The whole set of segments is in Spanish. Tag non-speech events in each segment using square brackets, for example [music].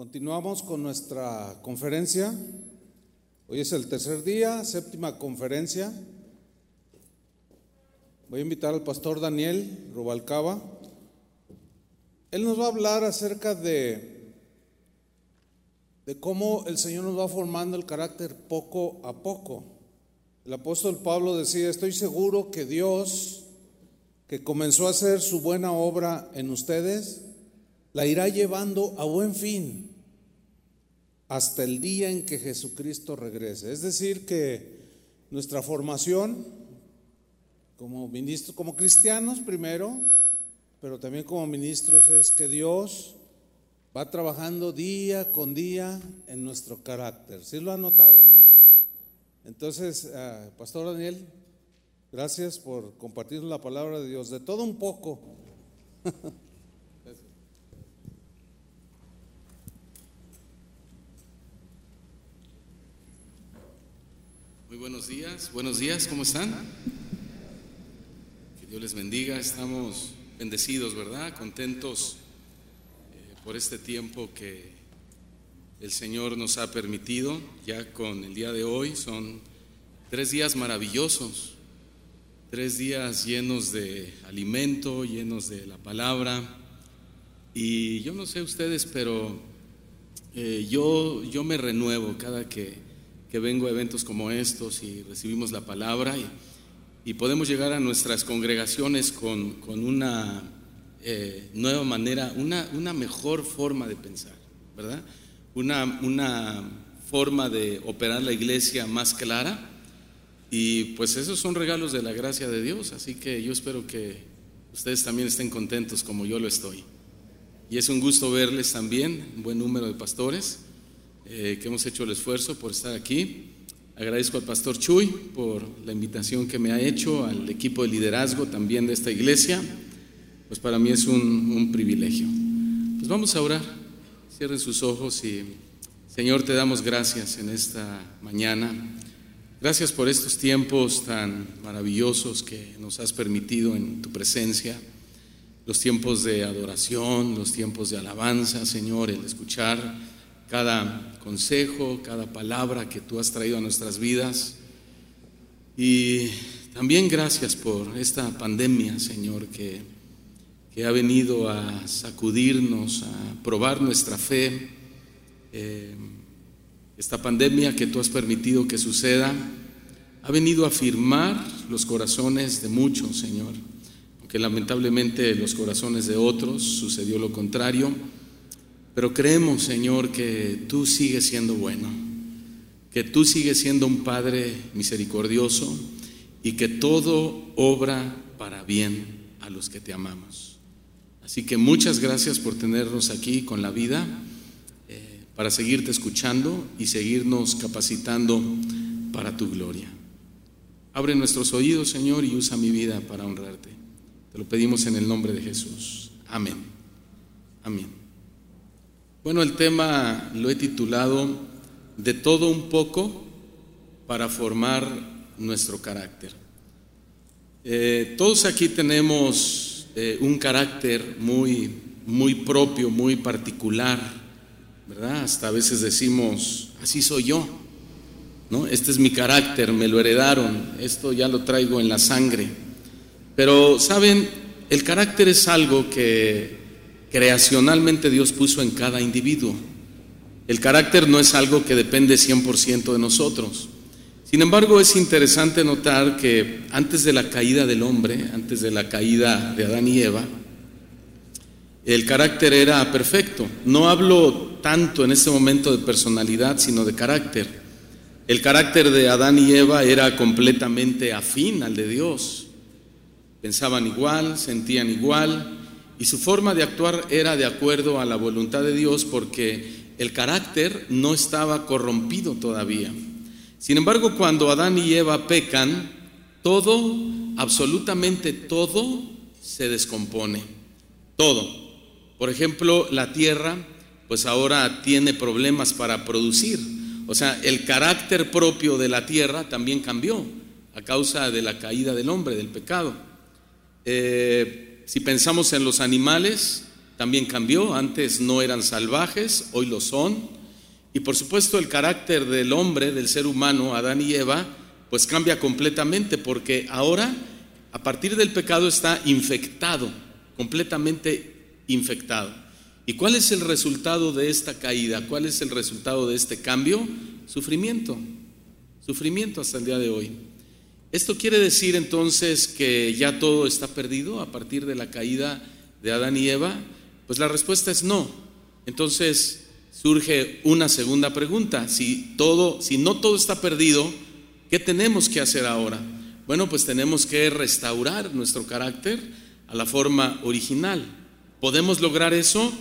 Continuamos con nuestra conferencia. Hoy es el tercer día, séptima conferencia. Voy a invitar al pastor Daniel Rubalcaba. Él nos va a hablar acerca de, de cómo el Señor nos va formando el carácter poco a poco. El apóstol Pablo decía, estoy seguro que Dios, que comenzó a hacer su buena obra en ustedes, la irá llevando a buen fin hasta el día en que Jesucristo regrese. Es decir, que nuestra formación como ministros, como cristianos primero, pero también como ministros es que Dios va trabajando día con día en nuestro carácter. ¿Sí lo ha notado, no? Entonces, ah, Pastor Daniel, gracias por compartir la palabra de Dios, de todo un poco. [laughs] buenos días, buenos días, ¿cómo están? Que Dios les bendiga, estamos bendecidos, ¿verdad? Contentos eh, por este tiempo que el Señor nos ha permitido, ya con el día de hoy, son tres días maravillosos, tres días llenos de alimento, llenos de la palabra, y yo no sé ustedes, pero eh, yo, yo me renuevo cada que que vengo a eventos como estos y recibimos la palabra y, podemos llegar a nuestras congregaciones con, una eh, nueva manera, una, mejor forma de pensar, ¿verdad? Una, una forma de operar la iglesia más clara. Y pues esos son regalos de la gracia de Dios, así que yo espero que ustedes también estén contentos como yo lo estoy. Y es un gusto verles también, un buen número de pastores. Eh, que hemos hecho el esfuerzo por estar aquí. Agradezco al pastor Chuy por la invitación que me ha hecho, al equipo de liderazgo también de esta iglesia. Pues para mí es un, un privilegio. Pues vamos a orar. Cierren sus ojos y Señor, te damos gracias en esta mañana. Gracias por estos tiempos tan maravillosos que nos has permitido en tu presencia. Los tiempos de adoración, los tiempos de alabanza, Señor, el escuchar cada consejo, cada palabra que tú has traído a nuestras vidas. Y también gracias por esta pandemia, Señor, que, que ha venido a sacudirnos, a probar nuestra fe. Eh, esta pandemia que tú has permitido que suceda ha venido a afirmar los corazones de muchos, Señor, aunque lamentablemente los corazones de otros sucedió lo contrario. Pero creemos, Señor, que tú sigues siendo bueno, que tú sigues siendo un Padre misericordioso y que todo obra para bien a los que te amamos. Así que muchas gracias por tenernos aquí con la vida, eh, para seguirte escuchando y seguirnos capacitando para tu gloria. Abre nuestros oídos, Señor, y usa mi vida para honrarte. Te lo pedimos en el nombre de Jesús. Amén. Amén. Bueno, el tema lo he titulado De todo un poco para formar nuestro carácter. Eh, todos aquí tenemos eh, un carácter muy, muy propio, muy particular, ¿verdad? Hasta a veces decimos, así soy yo, ¿no? Este es mi carácter, me lo heredaron, esto ya lo traigo en la sangre. Pero, ¿saben? El carácter es algo que creacionalmente Dios puso en cada individuo. El carácter no es algo que depende 100% de nosotros. Sin embargo, es interesante notar que antes de la caída del hombre, antes de la caída de Adán y Eva, el carácter era perfecto. No hablo tanto en este momento de personalidad, sino de carácter. El carácter de Adán y Eva era completamente afín al de Dios. Pensaban igual, sentían igual, y su forma de actuar era de acuerdo a la voluntad de Dios porque el carácter no estaba corrompido todavía. Sin embargo, cuando Adán y Eva pecan, todo, absolutamente todo, se descompone. Todo. Por ejemplo, la tierra, pues ahora tiene problemas para producir. O sea, el carácter propio de la tierra también cambió a causa de la caída del hombre, del pecado. Eh, si pensamos en los animales, también cambió, antes no eran salvajes, hoy lo son. Y por supuesto el carácter del hombre, del ser humano, Adán y Eva, pues cambia completamente porque ahora, a partir del pecado, está infectado, completamente infectado. ¿Y cuál es el resultado de esta caída? ¿Cuál es el resultado de este cambio? Sufrimiento, sufrimiento hasta el día de hoy. ¿Esto quiere decir entonces que ya todo está perdido a partir de la caída de Adán y Eva? Pues la respuesta es no. Entonces surge una segunda pregunta. Si todo, si no todo está perdido, ¿qué tenemos que hacer ahora? Bueno, pues tenemos que restaurar nuestro carácter a la forma original. ¿Podemos lograr eso?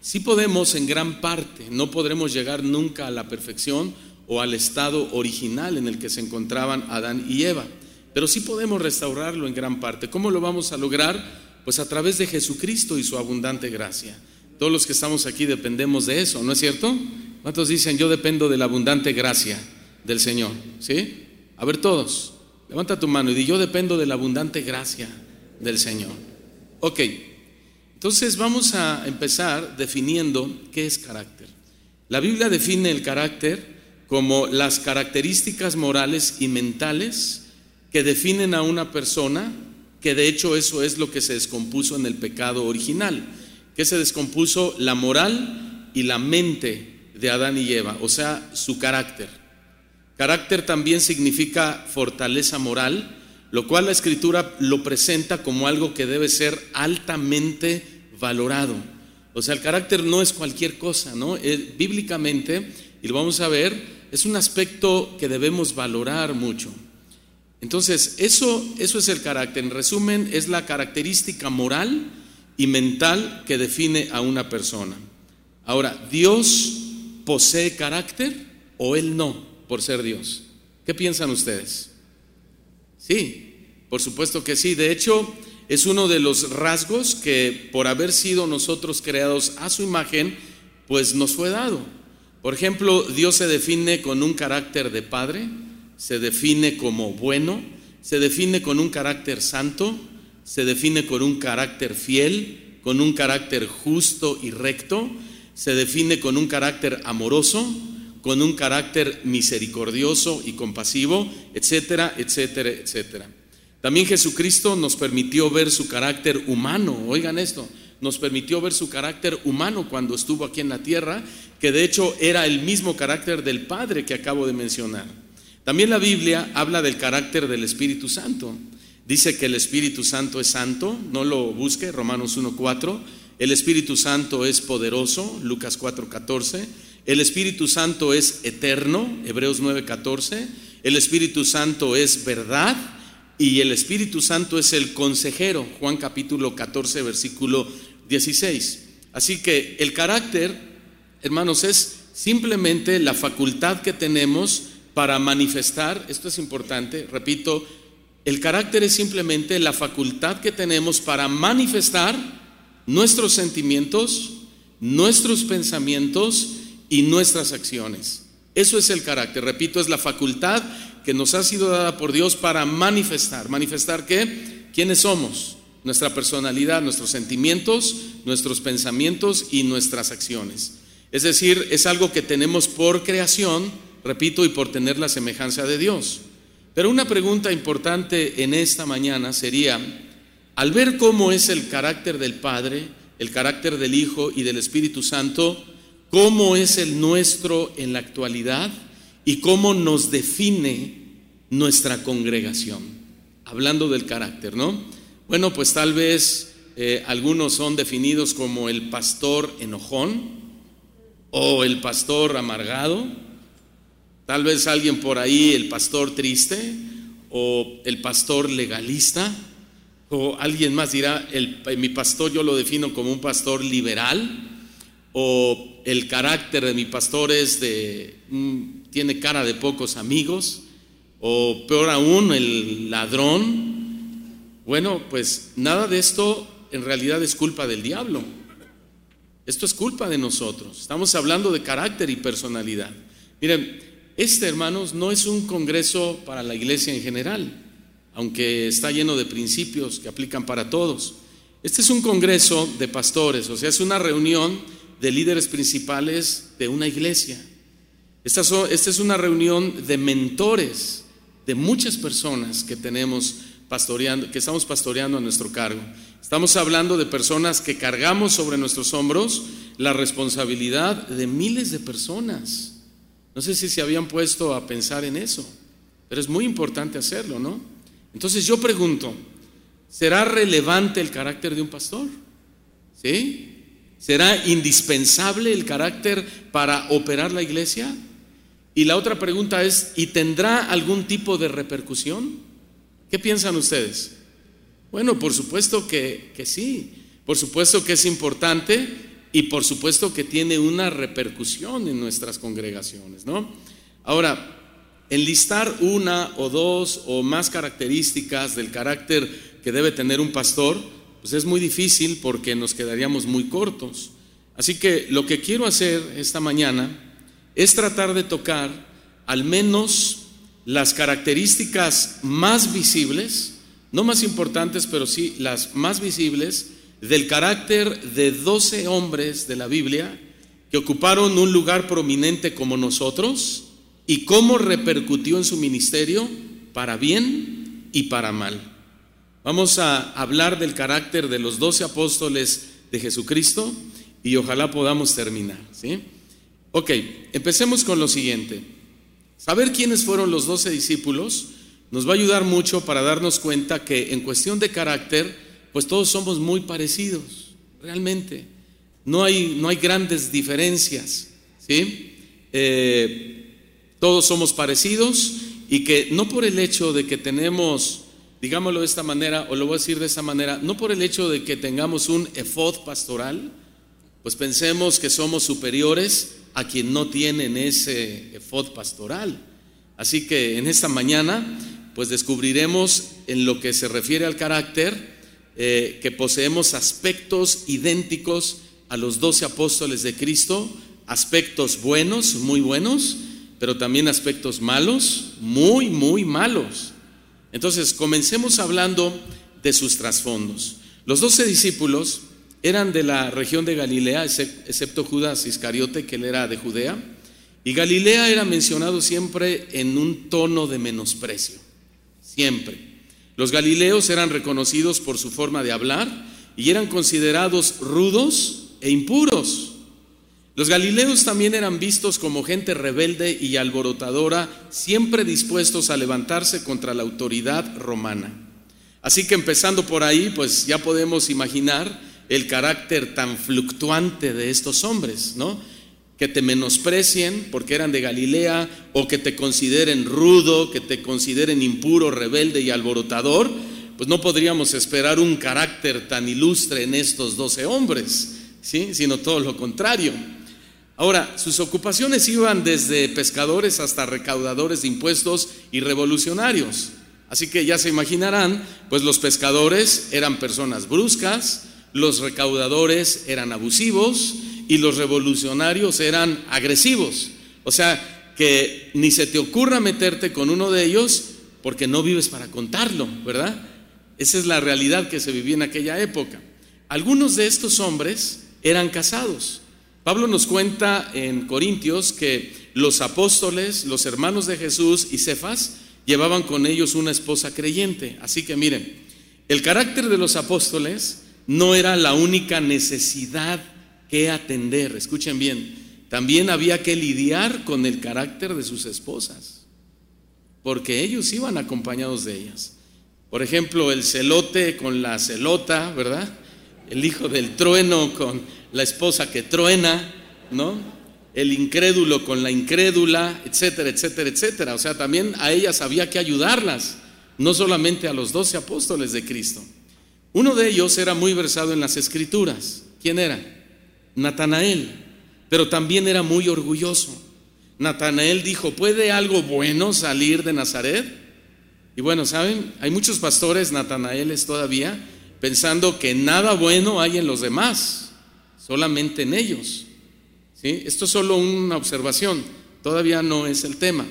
Sí podemos en gran parte, no podremos llegar nunca a la perfección o al estado original en el que se encontraban Adán y Eva. Pero sí podemos restaurarlo en gran parte. ¿Cómo lo vamos a lograr? Pues a través de Jesucristo y su abundante gracia. Todos los que estamos aquí dependemos de eso, ¿no es cierto? ¿Cuántos dicen yo dependo de la abundante gracia del Señor? ¿Sí? A ver todos, levanta tu mano y di yo dependo de la abundante gracia del Señor. Ok, entonces vamos a empezar definiendo qué es carácter. La Biblia define el carácter como las características morales y mentales que definen a una persona, que de hecho eso es lo que se descompuso en el pecado original, que se descompuso la moral y la mente de Adán y Eva, o sea, su carácter. Carácter también significa fortaleza moral, lo cual la escritura lo presenta como algo que debe ser altamente valorado. O sea, el carácter no es cualquier cosa, ¿no? bíblicamente, y lo vamos a ver, es un aspecto que debemos valorar mucho. Entonces, eso, eso es el carácter. En resumen, es la característica moral y mental que define a una persona. Ahora, ¿Dios posee carácter o Él no, por ser Dios? ¿Qué piensan ustedes? Sí, por supuesto que sí. De hecho, es uno de los rasgos que por haber sido nosotros creados a su imagen, pues nos fue dado. Por ejemplo, Dios se define con un carácter de Padre, se define como bueno, se define con un carácter santo, se define con un carácter fiel, con un carácter justo y recto, se define con un carácter amoroso, con un carácter misericordioso y compasivo, etcétera, etcétera, etcétera. También Jesucristo nos permitió ver su carácter humano, oigan esto, nos permitió ver su carácter humano cuando estuvo aquí en la tierra, que de hecho era el mismo carácter del Padre que acabo de mencionar. También la Biblia habla del carácter del Espíritu Santo. Dice que el Espíritu Santo es santo, no lo busque, Romanos 1.4. El Espíritu Santo es poderoso, Lucas 4.14. El Espíritu Santo es eterno, Hebreos 9.14. El Espíritu Santo es verdad y el Espíritu Santo es el consejero, Juan capítulo 14, versículo 16. Así que el carácter, hermanos, es simplemente la facultad que tenemos para manifestar, esto es importante, repito, el carácter es simplemente la facultad que tenemos para manifestar nuestros sentimientos, nuestros pensamientos y nuestras acciones. Eso es el carácter, repito, es la facultad que nos ha sido dada por Dios para manifestar. ¿Manifestar qué? ¿Quiénes somos? Nuestra personalidad, nuestros sentimientos, nuestros pensamientos y nuestras acciones. Es decir, es algo que tenemos por creación, repito, y por tener la semejanza de Dios. Pero una pregunta importante en esta mañana sería, al ver cómo es el carácter del Padre, el carácter del Hijo y del Espíritu Santo, ¿cómo es el nuestro en la actualidad? y cómo nos define nuestra congregación. Hablando del carácter, ¿no? Bueno, pues tal vez eh, algunos son definidos como el pastor enojón o el pastor amargado, tal vez alguien por ahí el pastor triste o el pastor legalista, o alguien más dirá, el, mi pastor yo lo defino como un pastor liberal, o el carácter de mi pastor es de, tiene cara de pocos amigos, o peor aún, el ladrón. Bueno, pues nada de esto en realidad es culpa del diablo. Esto es culpa de nosotros. Estamos hablando de carácter y personalidad. Miren, este, hermanos, no es un congreso para la iglesia en general, aunque está lleno de principios que aplican para todos. Este es un congreso de pastores, o sea, es una reunión de líderes principales de una iglesia. Esta, es una reunión de mentores de muchas personas que tenemos pastoreando, que estamos pastoreando a nuestro cargo. Estamos hablando de personas que cargamos sobre nuestros hombros la responsabilidad de miles de personas. No sé si se habían puesto a pensar en eso, pero es muy importante hacerlo, ¿no? Entonces yo pregunto, ¿será relevante el carácter de un pastor? ¿Sí? ¿Será indispensable el carácter para operar la iglesia? Y la otra pregunta es, ¿y tendrá algún tipo de repercusión? ¿Qué piensan ustedes? Bueno, por supuesto que, sí, por supuesto que es importante y por supuesto que tiene una repercusión en nuestras congregaciones, ¿no? Ahora, enlistar una o dos o más características del carácter que debe tener un pastor, pues es muy difícil porque nos quedaríamos muy cortos. Así que lo que quiero hacer esta mañana es tratar de tocar al menos las características más visibles, no más importantes, pero sí las más visibles del carácter de doce hombres de la Biblia que ocuparon un lugar prominente como nosotros y cómo repercutió en su ministerio para bien y para mal. Vamos a hablar del carácter de los doce apóstoles de Jesucristo y ojalá podamos terminar. ¿sí? Ok, empecemos con lo siguiente. Saber quiénes fueron los doce discípulos nos va a ayudar mucho para darnos cuenta que en cuestión de carácter, pues todos somos muy parecidos, realmente. No hay, no hay grandes diferencias, ¿sí? Eh, todos somos parecidos y que no por el hecho de que tenemos, digámoslo de esta manera, o lo voy a decir de esta manera, no por el hecho de que tengamos un efod pastoral, pues pensemos que somos superiores a quien no tienen ese efod pastoral. Así que en esta mañana, pues descubriremos en lo que se refiere al carácter, eh, que poseemos aspectos idénticos a los doce apóstoles de Cristo, aspectos buenos, muy buenos, pero también aspectos malos, muy, muy malos. Entonces, comencemos hablando de sus trasfondos. Los doce discípulos eran de la región de Galilea, excepto Judas Iscariote, que él era de Judea. Y Galilea era mencionado siempre en un tono de menosprecio, siempre. Los galileos eran reconocidos por su forma de hablar y eran considerados rudos e impuros. Los galileos también eran vistos como gente rebelde y alborotadora, siempre dispuestos a levantarse contra la autoridad romana. Así que empezando por ahí, pues ya podemos imaginar el carácter tan fluctuante de estos hombres, ¿no? Que te menosprecien porque eran de Galilea o que te consideren rudo, que te consideren impuro, rebelde y alborotador, pues no podríamos esperar un carácter tan ilustre en estos doce hombres, ¿sí? Sino todo lo contrario. Ahora, sus ocupaciones iban desde pescadores hasta recaudadores de impuestos y revolucionarios. Así que ya se imaginarán, pues los pescadores eran personas bruscas, los recaudadores eran abusivos y los revolucionarios eran agresivos. O sea, que ni se te ocurra meterte con uno de ellos porque no vives para contarlo, ¿verdad? Esa es la realidad que se vivía en aquella época. Algunos de estos hombres eran casados. Pablo nos cuenta en Corintios que los apóstoles, los hermanos de Jesús y Cefas llevaban con ellos una esposa creyente. Así que miren, el carácter de los apóstoles no era la única necesidad que atender. Escuchen bien, también había que lidiar con el carácter de sus esposas, porque ellos iban acompañados de ellas. Por ejemplo, el celote con la celota, ¿verdad? El hijo del trueno con la esposa que truena, ¿no? El incrédulo con la incrédula, etcétera, etcétera, etcétera. O sea, también a ellas había que ayudarlas, no solamente a los doce apóstoles de Cristo. Uno de ellos era muy versado en las escrituras. ¿Quién era? Natanael, pero también era muy orgulloso. Natanael dijo, ¿puede algo bueno salir de Nazaret? Y bueno, ¿saben? Hay muchos pastores Natanaeles todavía pensando que nada bueno hay en los demás, solamente en ellos. ¿Sí? Esto es solo una observación, todavía no es el tema.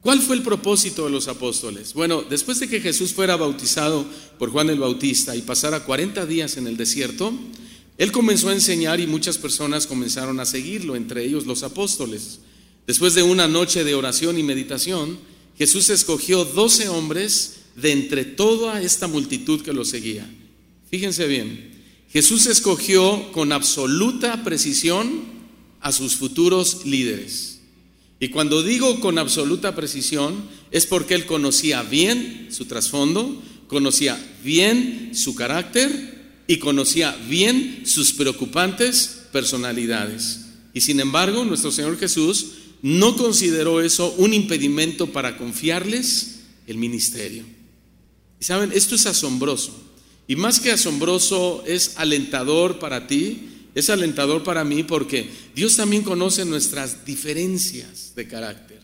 ¿Cuál fue el propósito de los apóstoles? Bueno, después de que Jesús fuera bautizado por Juan el Bautista y pasara 40 días en el desierto, él comenzó a enseñar y muchas personas comenzaron a seguirlo, entre ellos los apóstoles. Después de una noche de oración y meditación, Jesús escogió 12 hombres de entre toda esta multitud que lo seguía. Fíjense bien, Jesús escogió con absoluta precisión a sus futuros líderes. Y cuando digo con absoluta precisión, es porque él conocía bien su trasfondo, conocía bien su carácter y conocía bien sus preocupantes personalidades. Y sin embargo, nuestro Señor Jesús no consideró eso un impedimento para confiarles el ministerio. Y saben, esto es asombroso. Y más que asombroso, es alentador para ti es alentador para mí porque Dios también conoce nuestras diferencias de carácter.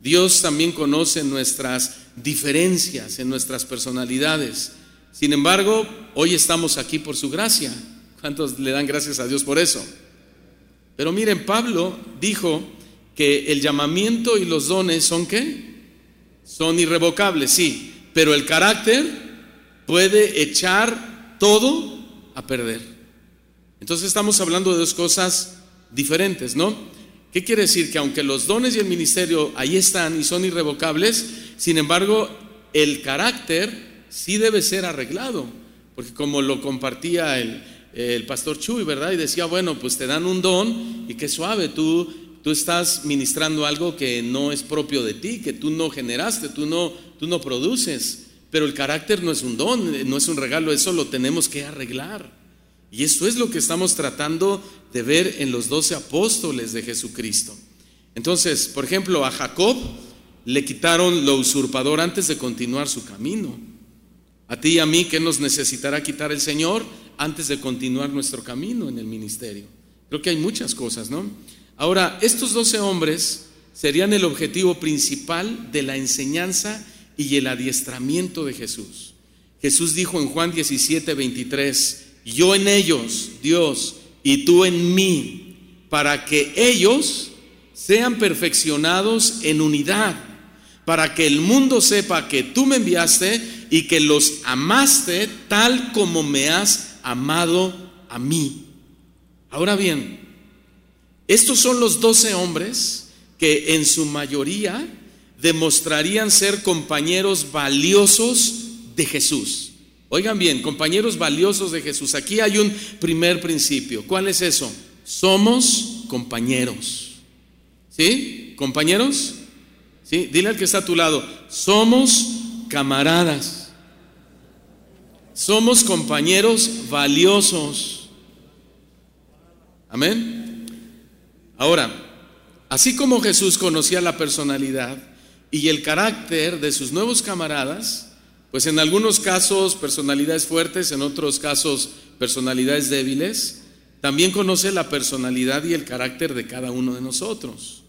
Dios también conoce nuestras diferencias en nuestras personalidades. Sin embargo, hoy estamos aquí por su gracia. ¿Cuántos le dan gracias a Dios por eso? Pero miren, Pablo dijo que el llamamiento y los dones son qué? Son irrevocables, sí, pero el carácter puede echar todo a perder. Entonces estamos hablando de dos cosas diferentes, ¿no? ¿Qué quiere decir? Que aunque los dones y el ministerio ahí están y son irrevocables, sin embargo, el carácter sí debe ser arreglado, porque como lo compartía el, pastor Chuy, ¿verdad? Y decía, bueno, pues te dan un don y qué suave, tú, tú estás ministrando algo que no es propio de ti, que tú no generaste, tú no, tú no produces, pero el carácter no es un don, no es un regalo, eso lo tenemos que arreglar. Y esto es lo que estamos tratando de ver en los doce apóstoles de Jesucristo. Entonces, por ejemplo, a Jacob le quitaron lo usurpador antes de continuar su camino. A ti y a mí, ¿qué nos necesitará quitar el Señor antes de continuar nuestro camino en el ministerio? Creo que hay muchas cosas, ¿no? Ahora, estos doce hombres serían el objetivo principal de la enseñanza y el adiestramiento de Jesús. Jesús dijo en Juan 17, 23, yo en ellos, Dios, y tú en mí, para que ellos sean perfeccionados en unidad, para que el mundo sepa que tú me enviaste y que los amaste tal como me has amado a mí. Ahora bien, estos son los doce hombres que en su mayoría demostrarían ser compañeros valiosos de Jesús. Oigan bien, compañeros valiosos de Jesús, aquí hay un primer principio. ¿Cuál es eso? Somos compañeros. ¿Sí? ¿Compañeros? ¿Sí? Dile al que está a tu lado, somos camaradas. Somos compañeros valiosos. Amén. Ahora, así como Jesús conocía la personalidad y el carácter de sus nuevos camaradas, pues en algunos casos personalidades fuertes, en otros casos personalidades débiles, también conoce la personalidad y el carácter de cada uno de nosotros.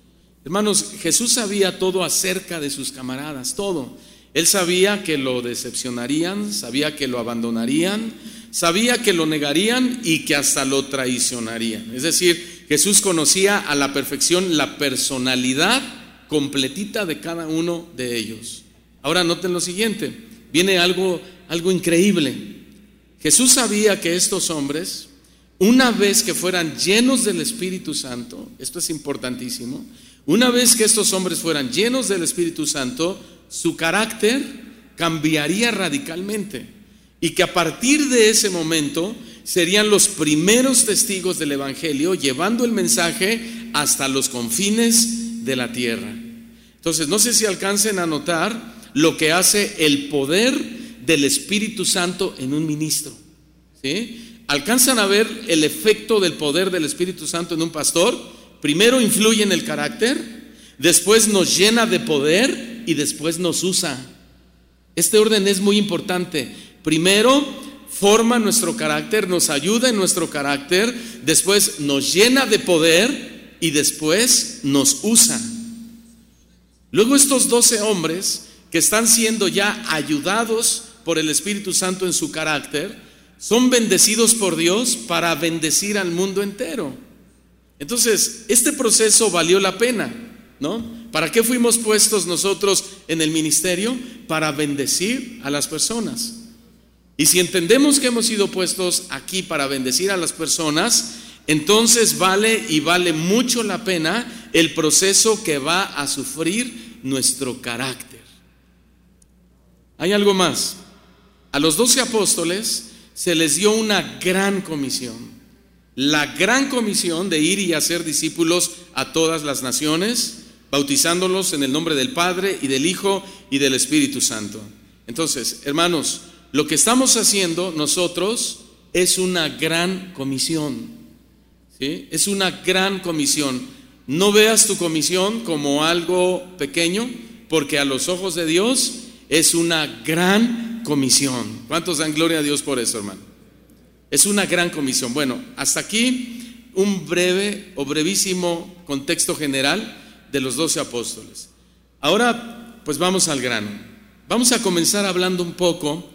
Hermanos, Jesús sabía todo acerca de sus camaradas, todo. Él sabía que lo decepcionarían, sabía que lo abandonarían, sabía que lo negarían y que hasta lo traicionarían. Es decir, Jesús conocía a la perfección la personalidad completita de cada uno de ellos. Ahora noten lo siguiente, viene algo, algo increíble. Jesús sabía que estos hombres, una vez que fueran llenos del Espíritu Santo, esto es importantísimo, una vez que estos hombres fueran llenos del Espíritu Santo, su carácter cambiaría radicalmente y que a partir de ese momento serían los primeros testigos del Evangelio llevando el mensaje hasta los confines de la tierra. Entonces, no sé si alcancen a notar lo que hace el poder del Espíritu Santo en un ministro. ¿sí? ¿Alcanzan a ver el efecto del poder del Espíritu Santo en un pastor? Primero influye en el carácter, después nos llena de poder y después nos usa. Este orden es muy importante. Primero forma nuestro carácter, nos ayuda en nuestro carácter, después nos llena de poder y después nos usa. Luego estos doce hombres que están siendo ya ayudados por el Espíritu Santo en su carácter, son bendecidos por Dios para bendecir al mundo entero. Entonces, este proceso valió la pena, ¿no? ¿Para qué fuimos puestos nosotros en el ministerio? Para bendecir a las personas. Y si entendemos que hemos sido puestos aquí para bendecir a las personas, entonces vale y vale mucho la pena el proceso que va a sufrir nuestro carácter. Hay algo más. A los doce apóstoles se les dio una gran comisión la gran comisión de ir y hacer discípulos a todas las naciones, bautizándolos en el nombre del Padre y del Hijo y del Espíritu Santo. Entonces, hermanos, lo que estamos haciendo nosotros es una gran comisión. ¿sí? Es una gran comisión. No veas tu comisión como algo pequeño, porque a los ojos de Dios es una gran comisión. ¿Cuántos dan gloria a Dios por eso, hermano? Es una gran comisión. Bueno, hasta aquí un breve o brevísimo contexto general de los doce apóstoles. Ahora, pues vamos al grano. Vamos a comenzar hablando un poco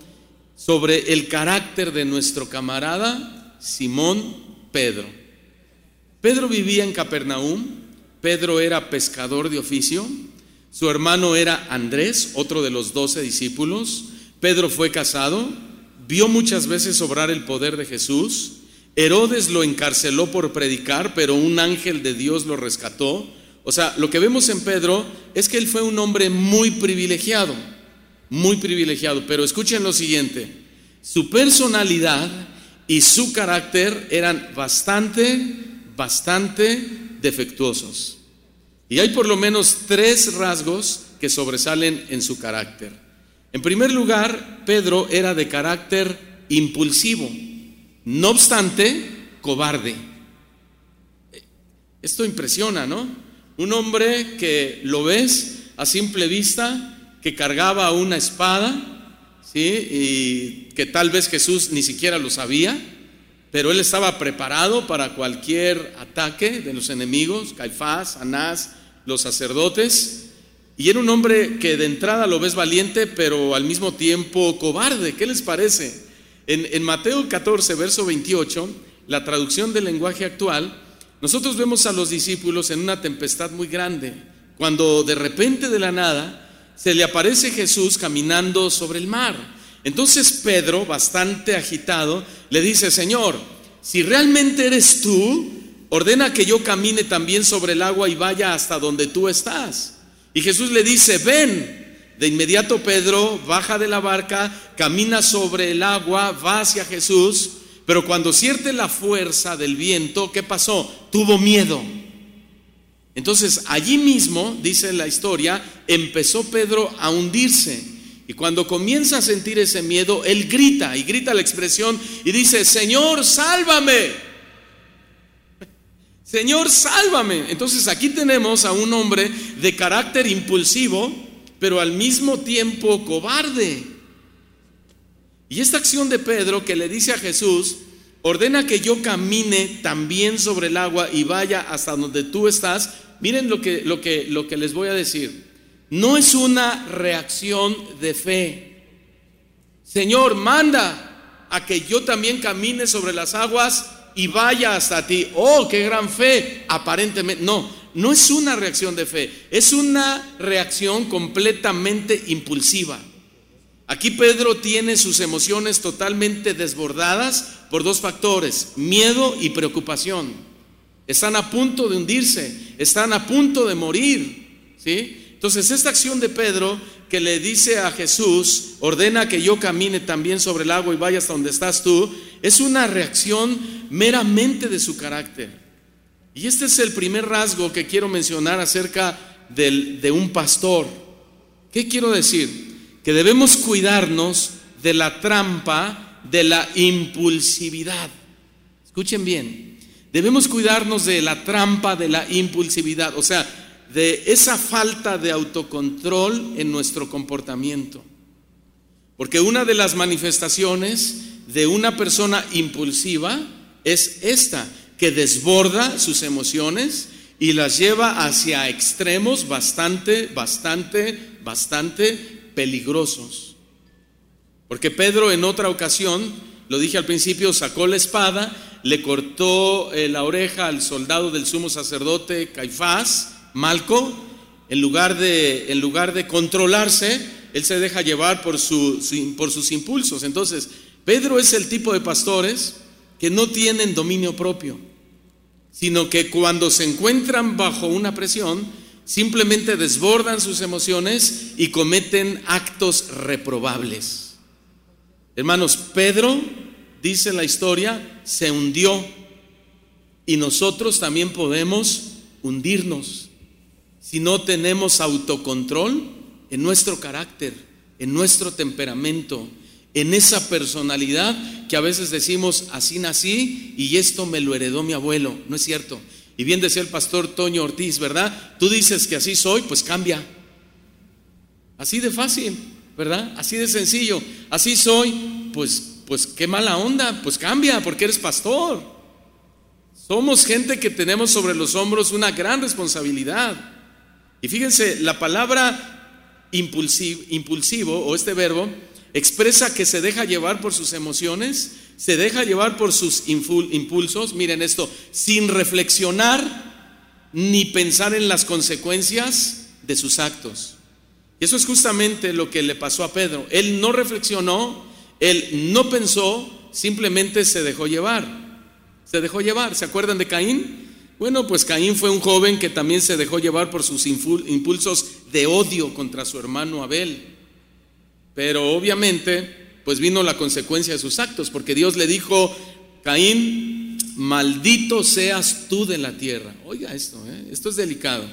sobre el carácter de nuestro camarada Simón Pedro. Pedro vivía en Capernaum, Pedro era pescador de oficio, su hermano era Andrés, otro de los doce discípulos, Pedro fue casado, vio muchas veces obrar el poder de Jesús. Herodes lo encarceló por predicar, pero un ángel de Dios lo rescató. O sea, lo que vemos en Pedro es que él fue un hombre muy privilegiado, muy privilegiado. Pero escuchen lo siguiente, su personalidad y su carácter eran bastante, bastante defectuosos. Y hay por lo menos tres rasgos que sobresalen en su carácter. En primer lugar, Pedro era de carácter impulsivo, no obstante, cobarde. Esto impresiona, ¿no? Un hombre que lo ves a simple vista, que cargaba una espada, ¿sí? Y que tal vez Jesús ni siquiera lo sabía, pero él estaba preparado para cualquier ataque de los enemigos, Caifás, Anás, los sacerdotes. Y era un hombre que de entrada lo ves valiente, pero al mismo tiempo cobarde. ¿Qué les parece? En, Mateo 14, verso 28, la traducción del lenguaje actual, nosotros vemos a los discípulos en una tempestad muy grande, cuando de repente de la nada se le aparece Jesús caminando sobre el mar. Entonces Pedro, bastante agitado, le dice, Señor, si realmente eres tú, ordena que yo camine también sobre el agua y vaya hasta donde tú estás. Y Jesús le dice, ven. De inmediato Pedro baja de la barca, camina sobre el agua, va hacia Jesús, pero cuando siente la fuerza del viento, ¿qué pasó? Tuvo miedo. Entonces allí mismo, dice la historia, empezó Pedro a hundirse. Y cuando comienza a sentir ese miedo, él grita y grita la expresión y dice, Señor, sálvame. Señor, sálvame. Entonces aquí tenemos a un hombre de carácter impulsivo, pero al mismo tiempo cobarde. Y esta acción de Pedro que le dice a Jesús, ordena que yo camine también sobre el agua y vaya hasta donde tú estás. Miren lo que, lo que, lo que les voy a decir. No es una reacción de fe. Señor, manda a que yo también camine sobre las aguas y vaya hasta ti. Oh, qué gran fe. Aparentemente, no, no es una reacción de fe, es una reacción completamente impulsiva. Aquí Pedro tiene sus emociones totalmente desbordadas por dos factores, miedo y preocupación. Están a punto de hundirse, están a punto de morir. ¿sí? Entonces, esta acción de Pedro que le dice a Jesús, ordena que yo camine también sobre el agua y vaya hasta donde estás tú, es una reacción meramente de su carácter. Y este es el primer rasgo que quiero mencionar acerca de un pastor. ¿Qué quiero decir? Que debemos cuidarnos de la trampa de la impulsividad. Escuchen bien, debemos cuidarnos de la trampa de la impulsividad. O sea, de esa falta de autocontrol en nuestro comportamiento. Porque una de las manifestaciones de una persona impulsiva es esta, que desborda sus emociones y las lleva hacia extremos bastante, bastante, bastante peligrosos. Porque Pedro en otra ocasión, lo dije al principio, sacó la espada, le cortó eh, la oreja al soldado del sumo sacerdote Caifás, Malco, en lugar de, en lugar de controlarse, él se deja llevar por, por sus impulsos. Entonces, Pedro es el tipo de pastores que no tienen dominio propio, sino que cuando se encuentran bajo una presión, simplemente desbordan sus emociones y cometen actos reprobables. Hermanos, Pedro, dice la historia, se hundió y nosotros también podemos hundirnos si no tenemos autocontrol en nuestro carácter, en nuestro temperamento, en esa personalidad que a veces decimos, así nací y esto me lo heredó mi abuelo. No es cierto. Y bien decía el pastor Toño Ortiz, ¿verdad? Tú dices que así soy, pues cambia. Así de fácil, ¿verdad? Así de sencillo. Así soy, pues, pues qué mala onda, pues cambia porque eres pastor. Somos gente que tenemos sobre los hombros una gran responsabilidad. Y fíjense, la palabra impulsivo, impulsivo o este verbo expresa que se deja llevar por sus emociones, se deja llevar por sus impulsos, miren esto, sin reflexionar ni pensar en las consecuencias de sus actos. Y eso es justamente lo que le pasó a Pedro. Él no reflexionó, él no pensó, simplemente se dejó llevar. Se dejó llevar. ¿Se acuerdan de Caín? Bueno, pues Caín fue un joven que también se dejó llevar por sus impulsos de odio contra su hermano Abel. Pero obviamente, pues vino la consecuencia de sus actos, porque Dios le dijo, Caín, maldito seas tú de la tierra. Oiga esto, ¿eh? esto es delicado.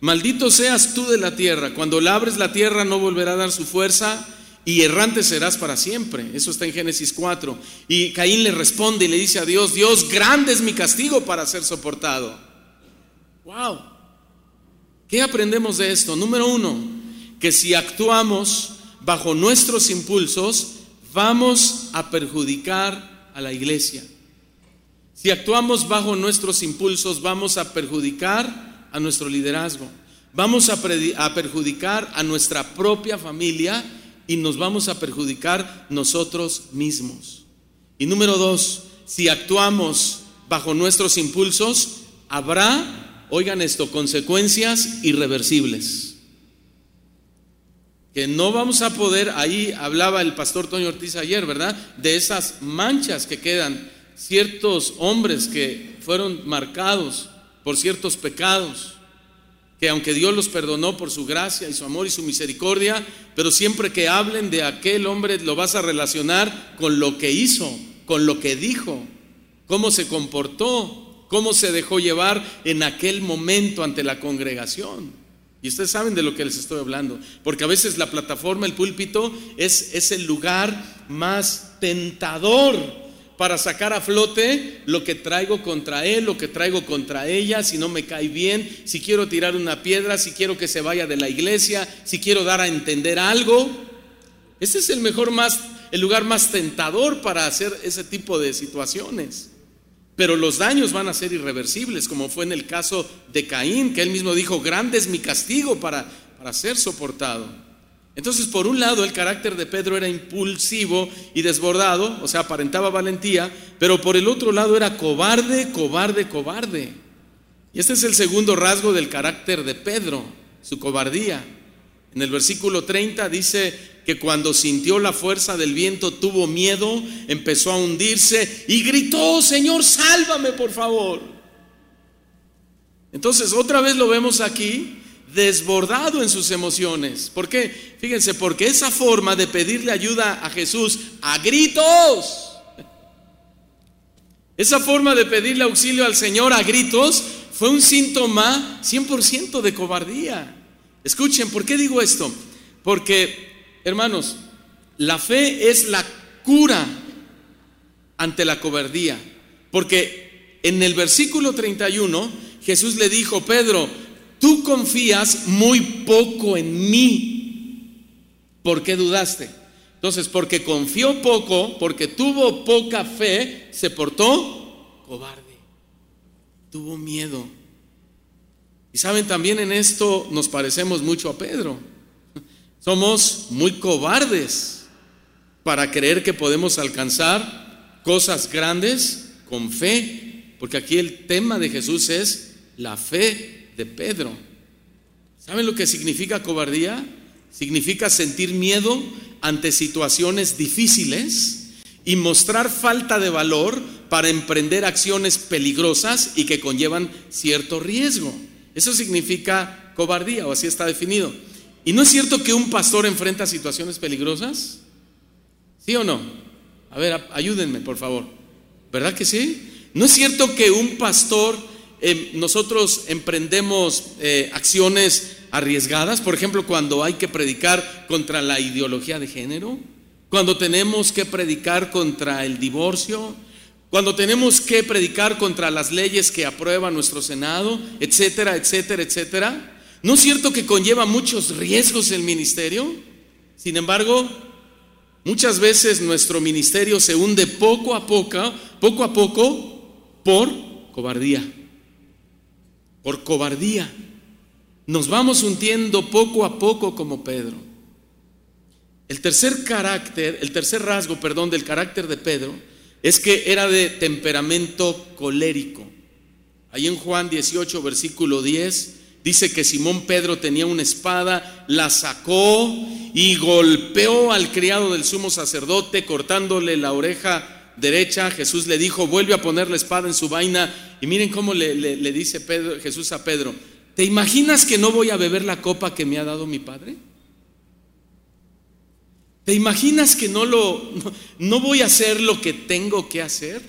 Maldito seas tú de la tierra. Cuando labres la tierra no volverá a dar su fuerza y errante serás para siempre. Eso está en Génesis 4. Y Caín le responde y le dice a Dios, Dios, grande es mi castigo para ser soportado. Wow. ¿Qué aprendemos de esto? Número uno, que si actuamos bajo nuestros impulsos, vamos a perjudicar a la iglesia. Si actuamos bajo nuestros impulsos, vamos a perjudicar a nuestro liderazgo. Vamos a, perjudicar a nuestra propia familia y nos vamos a perjudicar nosotros mismos. Y número dos, si actuamos bajo nuestros impulsos, habrá, oigan esto, consecuencias irreversibles. Que no vamos a poder, ahí hablaba el pastor Toño Ortiz ayer, ¿verdad? De esas manchas que quedan, ciertos hombres que fueron marcados por ciertos pecados que aunque Dios los perdonó por su gracia y su amor y su misericordia, pero siempre que hablen de aquel hombre lo vas a relacionar con lo que hizo, con lo que dijo, cómo se comportó, cómo se dejó llevar en aquel momento ante la congregación. Y ustedes saben de lo que les estoy hablando, porque a veces la plataforma, el púlpito, es, es el lugar más tentador para sacar a flote lo que traigo contra él, lo que traigo contra ella, si no me cae bien, si quiero tirar una piedra, si quiero que se vaya de la iglesia, si quiero dar a entender algo. Ese es el mejor más el lugar más tentador para hacer ese tipo de situaciones. Pero los daños van a ser irreversibles, como fue en el caso de Caín, que él mismo dijo, grande es mi castigo para, para ser soportado. Entonces, por un lado, el carácter de Pedro era impulsivo y desbordado, o sea, aparentaba valentía, pero por el otro lado era cobarde, cobarde, cobarde. Y este es el segundo rasgo del carácter de Pedro, su cobardía. En el versículo 30 dice que cuando sintió la fuerza del viento tuvo miedo, empezó a hundirse y gritó, Señor, sálvame por favor. Entonces, otra vez lo vemos aquí, desbordado en sus emociones. ¿Por qué? Fíjense, porque esa forma de pedirle ayuda a Jesús a gritos, esa forma de pedirle auxilio al Señor a gritos fue un síntoma 100% de cobardía. Escuchen, ¿por qué digo esto? Porque, hermanos, la fe es la cura ante la cobardía. Porque en el versículo 31 Jesús le dijo, Pedro, Tú confías muy poco en mí. ¿Por qué dudaste? Entonces, porque confió poco, porque tuvo poca fe, se portó cobarde. Tuvo miedo. Y saben, también en esto nos parecemos mucho a Pedro. Somos muy cobardes para creer que podemos alcanzar cosas grandes con fe, porque aquí el tema de Jesús es la fe de Pedro. ¿Saben lo que significa cobardía? Significa sentir miedo ante situaciones difíciles y mostrar falta de valor para emprender acciones peligrosas y que conllevan cierto riesgo. Eso significa cobardía, o así está definido. ¿Y no es cierto que un pastor enfrenta situaciones peligrosas? ¿Sí o no? A ver, ayúdenme, por favor. ¿Verdad que sí? ¿No es cierto que un pastor, eh, nosotros emprendemos eh, acciones arriesgadas? Por ejemplo, cuando hay que predicar contra la ideología de género, cuando tenemos que predicar contra el divorcio, cuando tenemos que predicar contra las leyes que aprueba nuestro Senado, etcétera, etcétera, etcétera. ¿No es cierto que conlleva muchos riesgos el ministerio? Sin embargo, muchas veces nuestro ministerio se hunde poco a poco, poco a poco, por cobardía. Por cobardía. Nos vamos hundiendo poco a poco como Pedro. El tercer carácter, el tercer rasgo, perdón, del carácter de Pedro es que era de temperamento colérico. Ahí en Juan 18, versículo 10, Dice que Simón Pedro tenía una espada, la sacó y golpeó al criado del sumo sacerdote cortándole la oreja derecha. Jesús le dijo, vuelve a poner la espada en su vaina. Y miren cómo le, dice Pedro, Jesús a Pedro, ¿te imaginas que no voy a beber la copa que me ha dado mi padre? ¿Te imaginas que no lo no voy a hacer lo que tengo que hacer?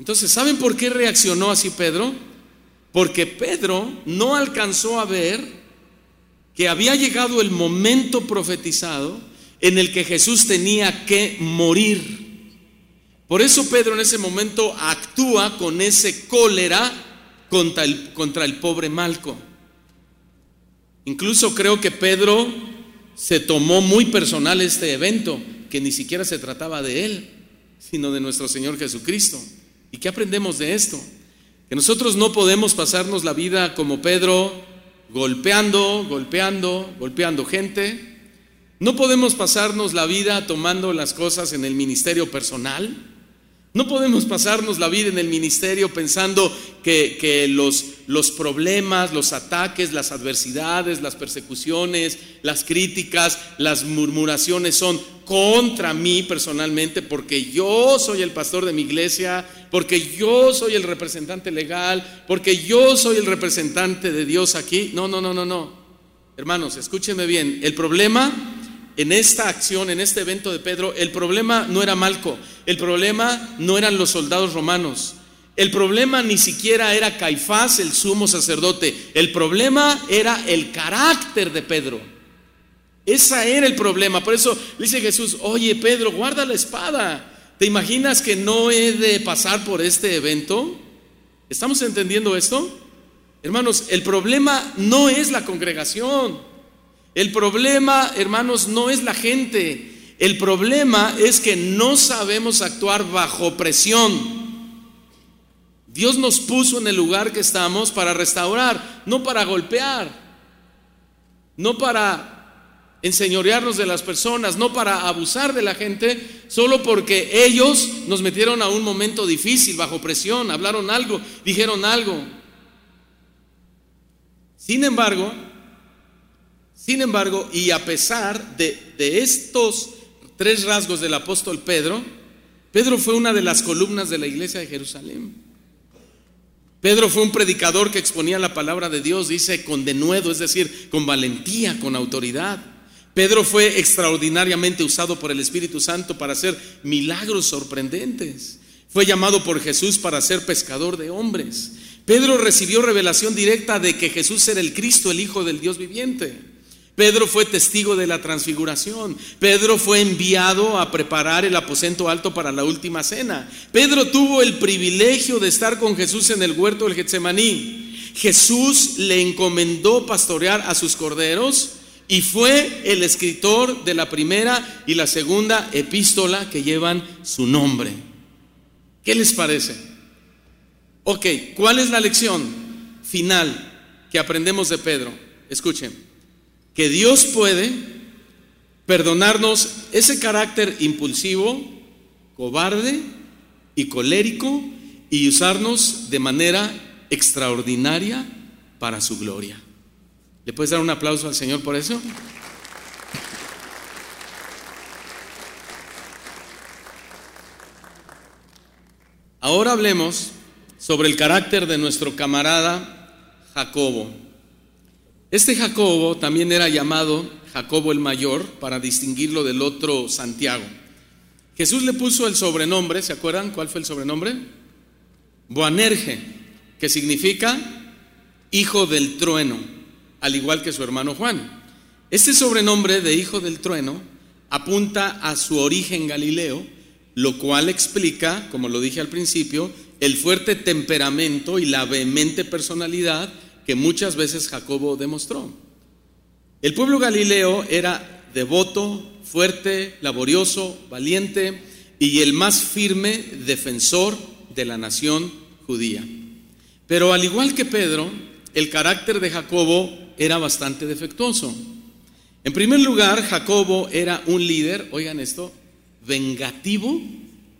Entonces, ¿saben por qué reaccionó así Pedro? Porque Pedro no alcanzó a ver que había llegado el momento profetizado en el que Jesús tenía que morir. Por eso Pedro en ese momento actúa con ese cólera contra el, contra el pobre Malco. Incluso creo que Pedro se tomó muy personal este evento, que ni siquiera se trataba de él, sino de nuestro Señor Jesucristo. ¿Y qué aprendemos de esto? Que nosotros no podemos pasarnos la vida como Pedro, golpeando, golpeando, golpeando gente. No podemos pasarnos la vida tomando las cosas en el ministerio personal. No podemos pasarnos la vida en el ministerio pensando que, los, problemas, los ataques, las adversidades, las persecuciones, las críticas, las murmuraciones son contra mí personalmente porque yo soy el pastor de mi iglesia, porque yo soy el representante legal, porque yo soy el representante de Dios aquí. No, no, no, no, no. Hermanos, escúchenme bien. El problema en esta acción, en este evento de Pedro, el problema no era Malco, el problema no eran los soldados romanos, el problema ni siquiera era Caifás, el sumo sacerdote, el problema era el carácter de Pedro. Ese era el problema. Por eso dice Jesús, oye Pedro, guarda la espada. ¿Te imaginas que no he de pasar por este evento? ¿Estamos entendiendo esto? Hermanos, el problema no es la congregación. El problema, hermanos, no es la gente. El problema es que no sabemos actuar bajo presión. Dios nos puso en el lugar que estamos para restaurar, no para golpear, no para enseñorearnos de las personas, no para abusar de la gente, solo porque ellos nos metieron a un momento difícil, bajo presión, hablaron algo, dijeron algo. Sin embargo, sin embargo, y a pesar de, estos tres rasgos del apóstol Pedro, Pedro fue una de las columnas de la iglesia de Jerusalén. Pedro fue un predicador que exponía la palabra de Dios, dice, con denuedo, es decir, con valentía, con autoridad. Pedro fue extraordinariamente usado por el Espíritu Santo para hacer milagros sorprendentes. Fue llamado por Jesús para ser pescador de hombres. Pedro recibió revelación directa de que Jesús era el Cristo, el Hijo del Dios viviente. Pedro fue testigo de la transfiguración. Pedro fue enviado a preparar el aposento alto para la última cena. Pedro tuvo el privilegio de estar con Jesús en el huerto del Getsemaní. Jesús le encomendó pastorear a sus corderos y fue el escritor de la primera y la segunda epístola que llevan su nombre. ¿Qué les parece? Ok, ¿cuál es la lección final que aprendemos de Pedro? Escuchen que Dios puede perdonarnos ese carácter impulsivo, cobarde y colérico y usarnos de manera extraordinaria para su gloria. ¿Le puedes dar un aplauso al Señor por eso? Ahora hablemos sobre el carácter de nuestro camarada Jacobo. Este Jacobo también era llamado Jacobo el Mayor para distinguirlo del otro Santiago. Jesús le puso el sobrenombre, ¿se acuerdan cuál fue el sobrenombre? Boanerge, que significa hijo del trueno, al igual que su hermano Juan. Este sobrenombre de hijo del trueno apunta a su origen galileo, lo cual explica, como lo dije al principio, el fuerte temperamento y la vehemente personalidad que muchas veces Jacobo demostró. El pueblo galileo era devoto, fuerte, laborioso, valiente y el más firme defensor de la nación judía. Pero al igual que Pedro, el carácter de Jacobo era bastante defectuoso. En primer lugar, Jacobo era un líder, oigan esto, vengativo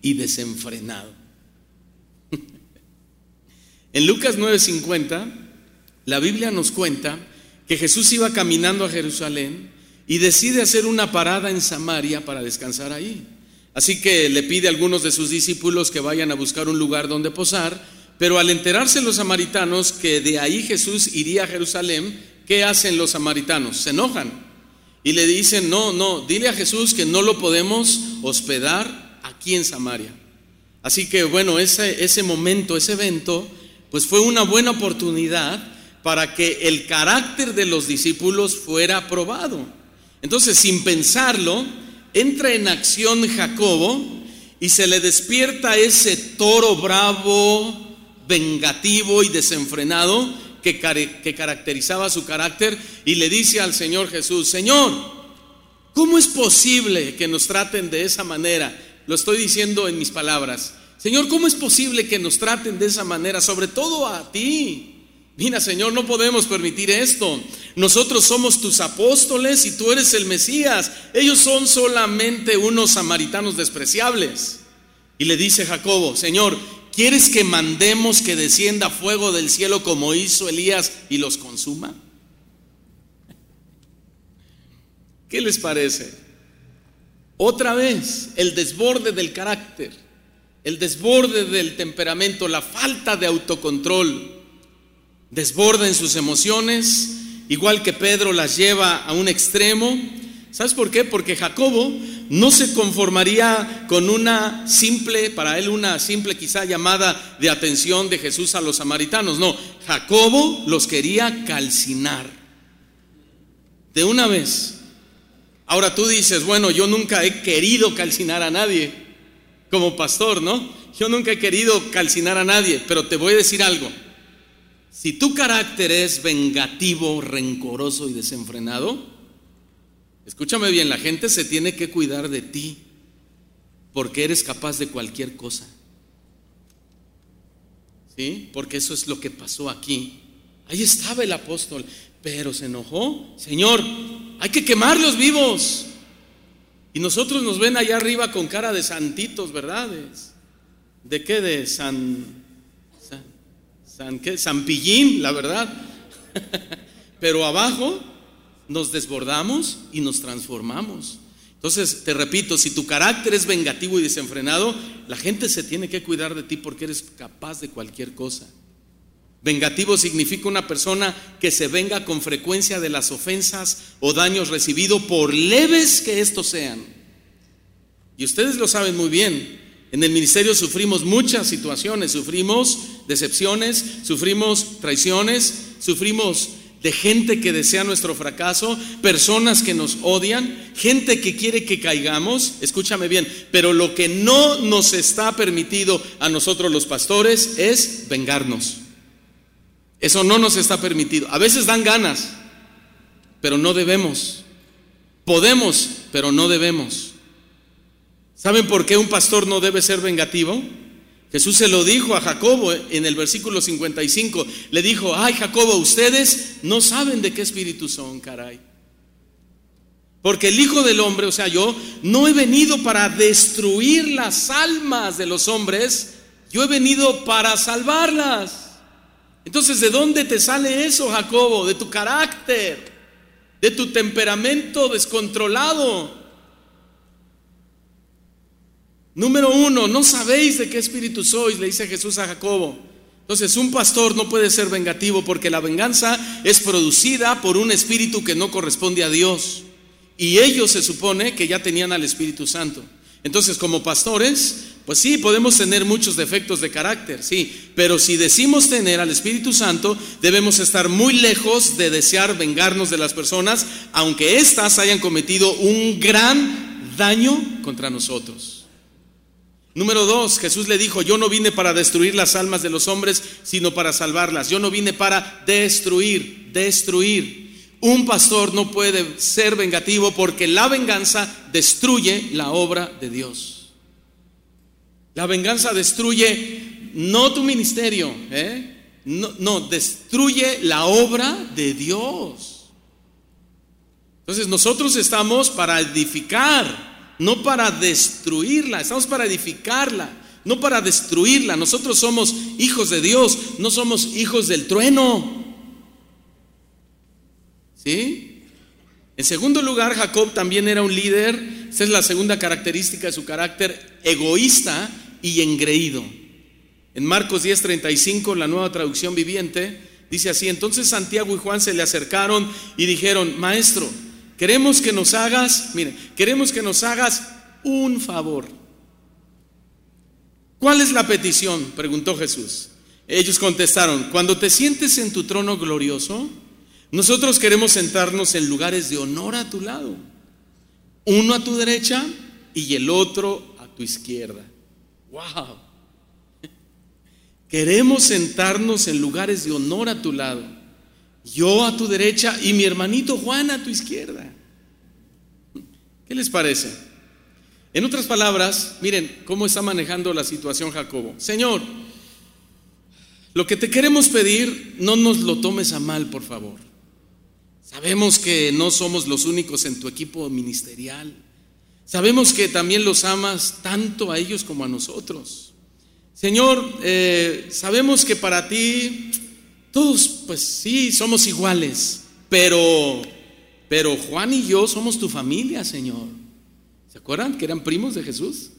y desenfrenado. [laughs] en Lucas 9:50, la Biblia nos cuenta que Jesús iba caminando a Jerusalén y decide hacer una parada en Samaria para descansar ahí. Así que le pide a algunos de sus discípulos que vayan a buscar un lugar donde posar, pero al enterarse los samaritanos que de ahí Jesús iría a Jerusalén, ¿qué hacen los samaritanos? Se enojan y le dicen, no, no, dile a Jesús que no lo podemos hospedar aquí en Samaria. Así que bueno, ese, ese momento, ese evento, pues fue una buena oportunidad para que el carácter de los discípulos fuera probado. Entonces, sin pensarlo, entra en acción Jacobo y se le despierta ese toro bravo, vengativo y desenfrenado que, caracterizaba su carácter y le dice al Señor Jesús, Señor, ¿cómo es posible que nos traten de esa manera? Lo estoy diciendo en mis palabras. Señor, ¿cómo es posible que nos traten de esa manera? Sobre todo a ti. Mira, Señor, no podemos permitir esto. Nosotros somos tus apóstoles y tú eres el Mesías. Ellos son solamente unos samaritanos despreciables. Y le dice Jacobo, Señor, ¿Quieres que mandemos que descienda fuego del cielo como hizo Elías y los consuma? ¿Qué les parece? Otra vez, el desborde del carácter, el desborde del temperamento, la falta de autocontrol, desborda en sus emociones, igual que Pedro las lleva a un extremo. ¿Sabes por qué? Porque Jacobo no se conformaría con una simple, para él una simple quizá llamada de atención de Jesús a los samaritanos. No, Jacobo los quería calcinar. De una vez. Ahora tú dices, bueno, yo nunca he querido calcinar a nadie como pastor, ¿no? Yo nunca he querido calcinar a nadie, pero te voy a decir algo. Si tu carácter es vengativo, rencoroso y desenfrenado, Escúchame bien, la gente se tiene que cuidar de ti porque eres capaz de cualquier cosa. ¿Sí? Porque eso es lo que pasó aquí. Ahí estaba el apóstol, pero se enojó. Señor, hay que quemarlos vivos. Y nosotros nos ven allá arriba con cara de santitos, ¿verdad? ¿De qué? De San, San, San, ¿qué? San Pillín, la verdad. [laughs] pero abajo nos desbordamos y nos transformamos. Entonces, te repito, si tu carácter es vengativo y desenfrenado, la gente se tiene que cuidar de ti porque eres capaz de cualquier cosa. Vengativo significa una persona que se venga con frecuencia de las ofensas o daños recibidos por leves que estos sean. Y ustedes lo saben muy bien. En el ministerio sufrimos muchas situaciones, sufrimos decepciones, sufrimos traiciones, sufrimos de gente que desea nuestro fracaso, personas que nos odian, gente que quiere que caigamos, escúchame bien, pero lo que no nos está permitido a nosotros los pastores es vengarnos. Eso no nos está permitido. A veces dan ganas, pero no debemos. Podemos, pero no debemos. ¿Saben por qué un pastor no debe ser vengativo? Jesús se lo dijo a Jacobo en el versículo 55. Le dijo, ay Jacobo, ustedes no saben de qué espíritu son, caray. Porque el Hijo del Hombre, o sea, yo no he venido para destruir las almas de los hombres, yo he venido para salvarlas. Entonces, ¿de dónde te sale eso, Jacobo? De tu carácter, de tu temperamento descontrolado. Número uno, no sabéis de qué espíritu sois, le dice Jesús a Jacobo. Entonces, un pastor no puede ser vengativo porque la venganza es producida por un espíritu que no corresponde a Dios. Y ellos se supone que ya tenían al Espíritu Santo. Entonces, como pastores, pues sí, podemos tener muchos defectos de carácter, sí, pero si decimos tener al Espíritu Santo, debemos estar muy lejos de desear vengarnos de las personas, aunque éstas hayan cometido un gran daño contra nosotros. Número dos, Jesús le dijo, yo no vine para destruir las almas de los hombres, sino para salvarlas. Yo no vine para destruir, destruir. Un pastor no puede ser vengativo porque la venganza destruye la obra de Dios. La venganza destruye no tu ministerio, ¿eh? no, no, destruye la obra de Dios. Entonces nosotros estamos para edificar, no para destruirla, estamos para edificarla, no para destruirla. Nosotros somos hijos de Dios, no somos hijos del trueno. ¿Sí? En segundo lugar, Jacob también era un líder, esa es la segunda característica de su carácter, egoísta y engreído. En Marcos 10:35, la nueva traducción viviente, dice así, entonces Santiago y Juan se le acercaron y dijeron, maestro, queremos que nos hagas, mire, queremos que nos hagas un favor. ¿Cuál es la petición? preguntó Jesús. Ellos contestaron, cuando te sientes en tu trono glorioso, nosotros queremos sentarnos en lugares de honor a tu lado. Uno a tu derecha y el otro a tu izquierda. ¡Wow! [laughs] Queremos sentarnos en lugares de honor a tu lado. Yo a tu derecha y mi hermanito Juan a tu izquierda. ¿Qué les parece? En otras palabras, miren cómo está manejando la situación Jacobo. Señor, lo que te queremos pedir, no nos lo tomes a mal, por favor. Sabemos que no somos los únicos en tu equipo ministerial. Sabemos que también los amas tanto a ellos como a nosotros. Señor, eh, sabemos que para ti todos, pues sí, somos iguales, pero, pero Juan y yo somos tu familia, Señor. ¿Se acuerdan que eran primos de Jesús?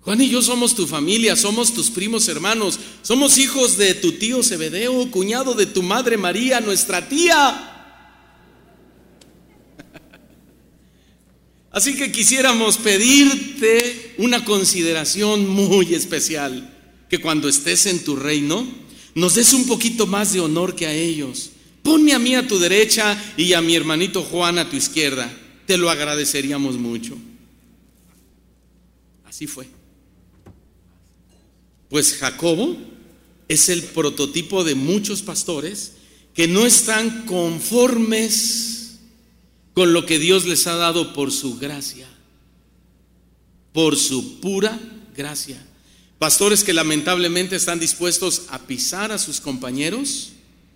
Juan y yo somos tu familia, somos tus primos hermanos, somos hijos de tu tío Zebedeo, cuñado de tu madre María, nuestra tía. [laughs] Así que quisiéramos pedirte una consideración muy especial, que cuando estés en tu reino, nos des un poquito más de honor que a ellos. Ponme a mí a tu derecha y a mi hermanito Juan a tu izquierda. Te lo agradeceríamos mucho. Así fue. Pues Jacobo es el prototipo de muchos pastores que no están conformes con lo que Dios les ha dado por su gracia, por su pura gracia. Pastores que lamentablemente están dispuestos a pisar a sus compañeros,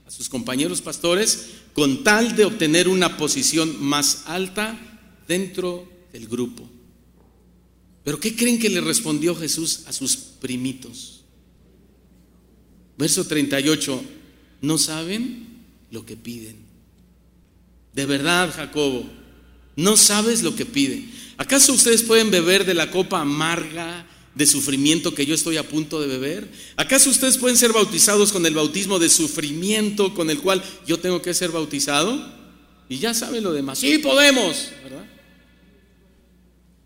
a sus compañeros pastores, con tal de obtener una posición más alta dentro del grupo. Pero ¿qué creen que le respondió Jesús a sus primitos? Verso 38, no saben lo que piden. De verdad, Jacobo, no sabes lo que pide. ¿Acaso ustedes pueden beber de la copa amarga de sufrimiento que yo estoy a punto de beber? ¿Acaso ustedes pueden ser bautizados con el bautismo de sufrimiento con el cual yo tengo que ser bautizado? Y ya saben lo demás. Sí, podemos, ¿verdad?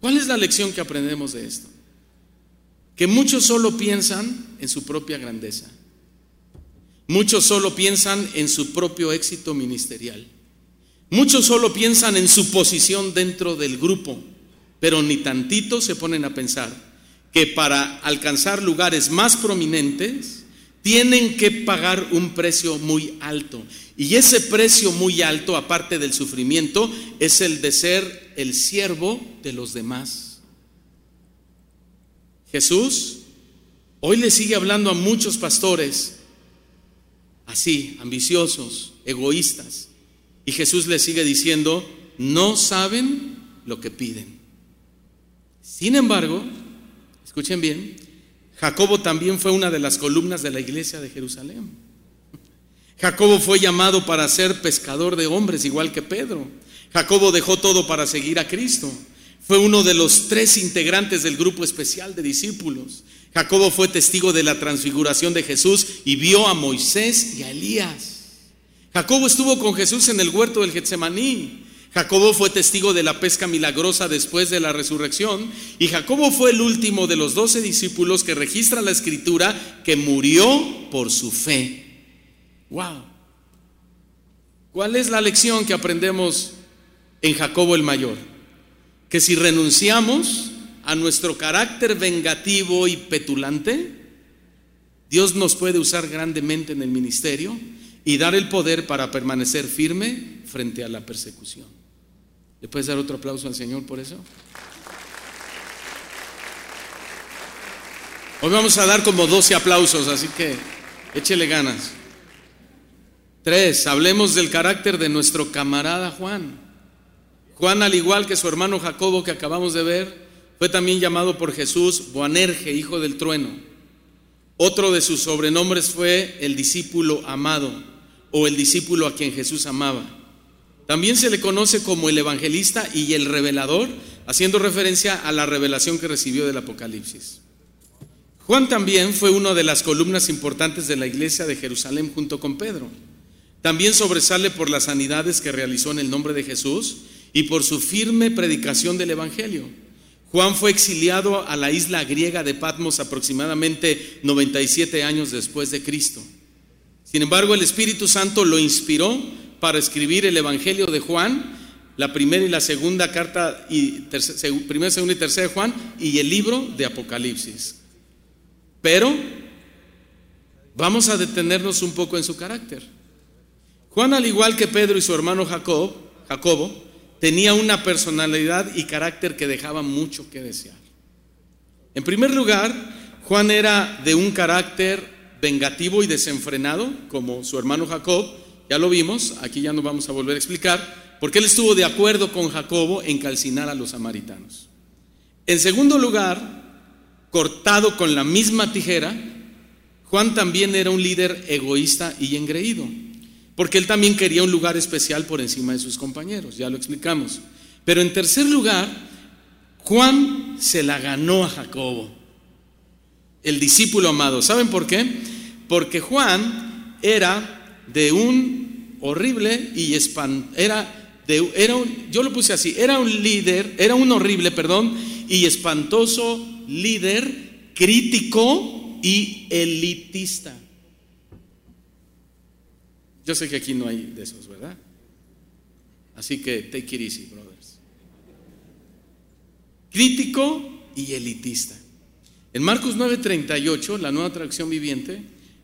¿Cuál es la lección que aprendemos de esto? Que muchos solo piensan en su propia grandeza. Muchos solo piensan en su propio éxito ministerial. Muchos solo piensan en su posición dentro del grupo, pero ni tantito se ponen a pensar que para alcanzar lugares más prominentes tienen que pagar un precio muy alto. Y ese precio muy alto, aparte del sufrimiento, es el de ser el siervo de los demás. Jesús hoy le sigue hablando a muchos pastores así, ambiciosos, egoístas y Jesús le sigue diciendo, no saben lo que piden. Sin embargo, escuchen bien, Jacobo también fue una de las columnas de la iglesia de Jerusalén. Jacobo fue llamado para ser pescador de hombres, igual que Pedro. Jacobo dejó todo para seguir a Cristo. Fue uno de los tres integrantes del grupo especial de discípulos. Jacobo fue testigo de la transfiguración de Jesús y vio a Moisés y a Elías. Jacobo estuvo con Jesús en el huerto del Getsemaní. Jacobo fue testigo de la pesca milagrosa después de la resurrección y Jacobo fue el último de los doce discípulos que registra la escritura que murió por su fe. Wow. ¿Cuál es la lección que aprendemos en Jacobo el Mayor? Que si renunciamos a nuestro carácter vengativo y petulante, Dios nos puede usar grandemente en el ministerio y dar el poder para permanecer firme frente a la persecución. ¿Le puedes dar otro aplauso al Señor por eso? Hoy vamos a dar como 12 aplausos, así que échele ganas. Tres, hablemos del carácter de nuestro camarada Juan. Juan, al igual que su hermano Jacobo que acabamos de ver, fue también llamado por Jesús Boanerge, hijo del trueno. Otro de sus sobrenombres fue el discípulo amado o el discípulo a quien Jesús amaba. También se le conoce como el evangelista y el revelador, haciendo referencia a la revelación que recibió del Apocalipsis. Juan también fue una de las columnas importantes de la iglesia de Jerusalén junto con Pedro. También sobresale por las sanidades que realizó en el nombre de Jesús y por su firme predicación del Evangelio. Juan fue exiliado a la isla griega de Patmos aproximadamente 97 años después de Cristo. Sin embargo, el Espíritu Santo lo inspiró para escribir el Evangelio de Juan, la primera y la segunda carta, y primera, segunda y tercera de Juan, y el libro de Apocalipsis. Pero vamos a detenernos un poco en su carácter. Juan, al igual que Pedro y su hermano Jacob, Jacobo, tenía una personalidad y carácter que dejaba mucho que desear. En primer lugar, Juan era de un carácter vengativo y desenfrenado, como su hermano Jacob, ya lo vimos, aquí ya no vamos a volver a explicar, porque él estuvo de acuerdo con Jacobo en calcinar a los samaritanos. En segundo lugar, cortado con la misma tijera, Juan también era un líder egoísta y engreído, porque él también quería un lugar especial por encima de sus compañeros, ya lo explicamos. Pero en tercer lugar, Juan se la ganó a Jacobo, el discípulo amado. ¿Saben por qué? Porque Juan era de un horrible y espan, era, era yo lo puse así, era un líder, era un horrible, perdón, y espantoso líder crítico y elitista. Yo sé que aquí no hay de esos, ¿verdad? Así que take it easy, brothers. Crítico y elitista. En Marcos 9:38, la nueva traducción viviente,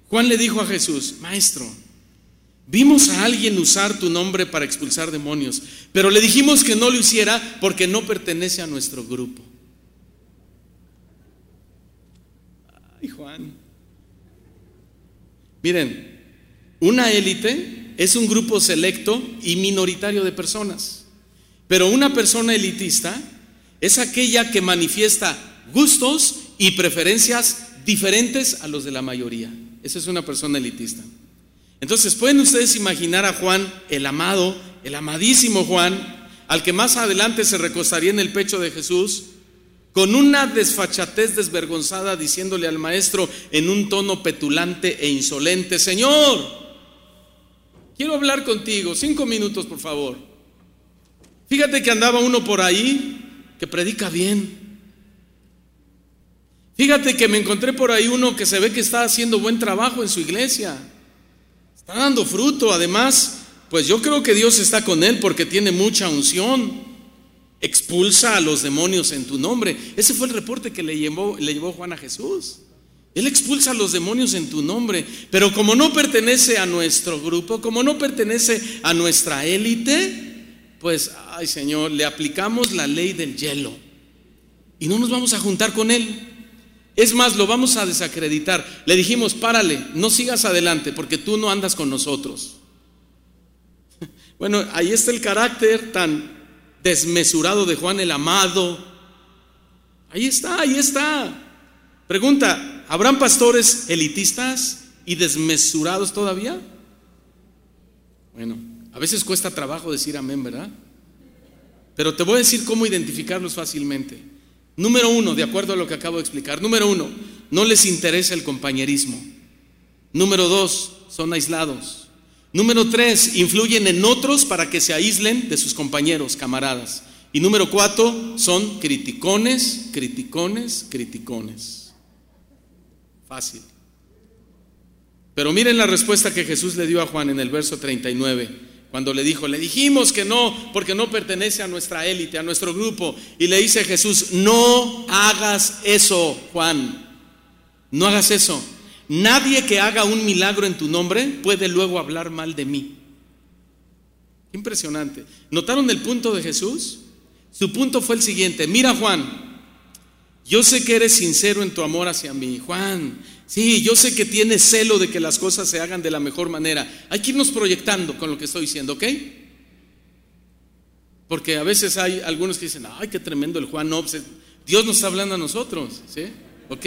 Juan le dijo a Jesús, Maestro, Vimos a alguien usar tu nombre para expulsar demonios, pero le dijimos que no lo hiciera porque no pertenece a nuestro grupo. Ay, Juan. Miren, una élite es un grupo selecto y minoritario de personas, pero una persona elitista es aquella que manifiesta gustos y preferencias diferentes a los de la mayoría. Esa es una persona elitista. Entonces, ¿pueden ustedes imaginar a Juan, el amado, el amadísimo Juan, al que más adelante se recostaría en el pecho de Jesús, con una desfachatez desvergonzada diciéndole al maestro en un tono petulante e insolente, Señor, quiero hablar contigo, cinco minutos por favor. Fíjate que andaba uno por ahí que predica bien. Fíjate que me encontré por ahí uno que se ve que está haciendo buen trabajo en su iglesia. Está dando fruto. Además, pues yo creo que Dios está con él porque tiene mucha unción. Expulsa a los demonios en tu nombre. Ese fue el reporte que le llevó, le llevó Juan a Jesús. Él expulsa a los demonios en tu nombre. Pero como no pertenece a nuestro grupo, como no pertenece a nuestra élite, pues, ay Señor, le aplicamos la ley del hielo. Y no nos vamos a juntar con él. Es más, lo vamos a desacreditar. Le dijimos, párale, no sigas adelante porque tú no andas con nosotros. [laughs] Bueno, ahí está el carácter tan desmesurado de Juan el Amado. Ahí está, ahí está. Pregunta, ¿habrán pastores elitistas y desmesurados todavía? Bueno, a veces cuesta trabajo decir amén, ¿verdad? Pero te voy a decir cómo identificarlos fácilmente. Número uno, de acuerdo a lo que acabo de explicar. Número uno, no les interesa el compañerismo. Número dos, son aislados. Número tres, influyen en otros para que se aíslen de sus compañeros, camaradas. Y número cuatro, son criticones, criticones, criticones. Fácil. Pero miren la respuesta que Jesús le dio a Juan en el verso 39, cuando le dijo, le dijimos que no, porque no pertenece a nuestra élite, a nuestro grupo. Y le dice Jesús, no hagas eso, Juan, no hagas eso. Nadie que haga un milagro en tu nombre puede luego hablar mal de mí. Impresionante. ¿Notaron el punto de Jesús? Su punto fue el siguiente, mira Juan, yo sé que eres sincero en tu amor hacia mí. Juan, sí, yo sé que tienes celo de que las cosas se hagan de la mejor manera. Hay que irnos proyectando con lo que estoy diciendo, ¿ok? Porque a veces hay algunos que dicen, ay, qué tremendo el Juan, no, pues, Dios nos está hablando a nosotros, ¿sí? ¿Ok?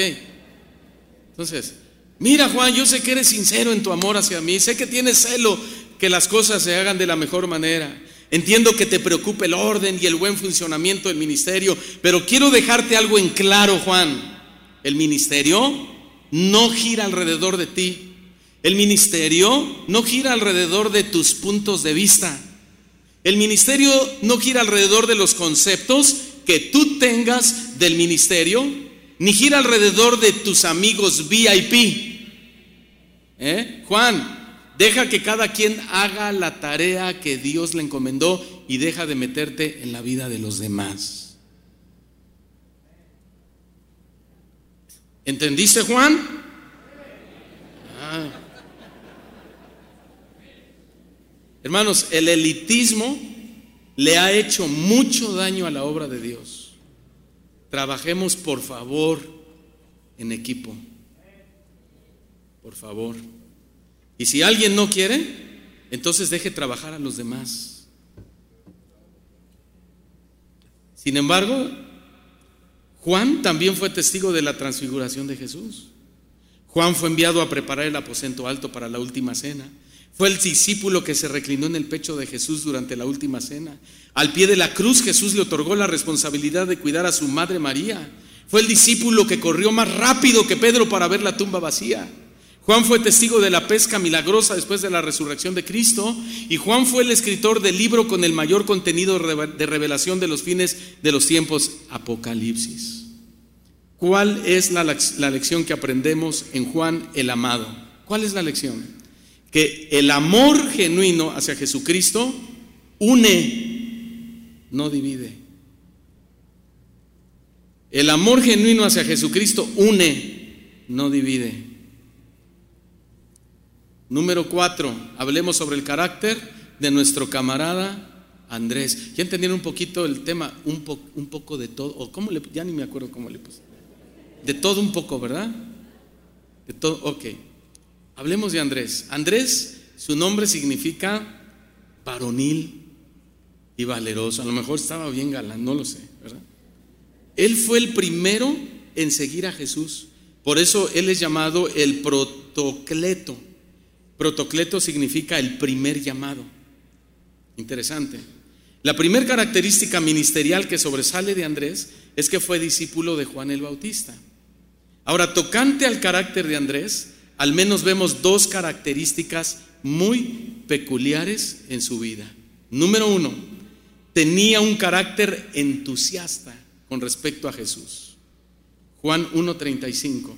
Entonces, mira Juan, yo sé que eres sincero en tu amor hacia mí, sé que tienes celo que las cosas se hagan de la mejor manera. Entiendo que te preocupe el orden y el buen funcionamiento del ministerio, pero quiero dejarte algo en claro, Juan. El ministerio no gira alrededor de ti. El ministerio no gira alrededor de tus puntos de vista. El ministerio no gira alrededor de los conceptos que tú tengas del ministerio, ni gira alrededor de tus amigos VIP. ¿Eh? Juan, Deja que cada quien haga la tarea que Dios le encomendó y deja de meterte en la vida de los demás. ¿Entendiste, Juan? Ah. Hermanos, el elitismo le ha hecho mucho daño a la obra de Dios. Trabajemos, por favor, en equipo. Por favor. Y si alguien no quiere, entonces deje trabajar a los demás. Sin embargo, Juan también fue testigo de la transfiguración de Jesús. Juan fue enviado a preparar el aposento alto para la última cena. Fue el discípulo que se reclinó en el pecho de Jesús durante la última cena. Al pie de la cruz Jesús le otorgó la responsabilidad de cuidar a su madre María. Fue el discípulo que corrió más rápido que Pedro para ver la tumba vacía. Juan fue testigo de la pesca milagrosa después de la resurrección de Cristo y Juan fue el escritor del libro con el mayor contenido de revelación de los fines de los tiempos, Apocalipsis. ¿Cuál es la, lección que aprendemos en Juan el Amado? ¿Cuál es la lección? Que el amor genuino hacia Jesucristo une, no divide. El amor genuino hacia Jesucristo une, no divide. Número cuatro, hablemos sobre el carácter de nuestro camarada Andrés. ¿Ya entendieron un poquito el tema? Un, un poco de todo, o cómo le, ya ni me acuerdo cómo le puse. De todo un poco, ¿verdad? De todo, ok. Hablemos de Andrés. Andrés, su nombre significa varonil y valeroso. A lo mejor estaba bien galán, no lo sé, ¿verdad? Él fue el primero en seguir a Jesús. Por eso él es llamado el protocleto. Protocleto significa el primer llamado. Interesante. La primera característica ministerial que sobresale de Andrés es que fue discípulo de Juan el Bautista. Ahora, tocante al carácter de Andrés, al menos vemos dos características muy peculiares en su vida. Número uno, tenía un carácter entusiasta con respecto a Jesús. Juan 1.35.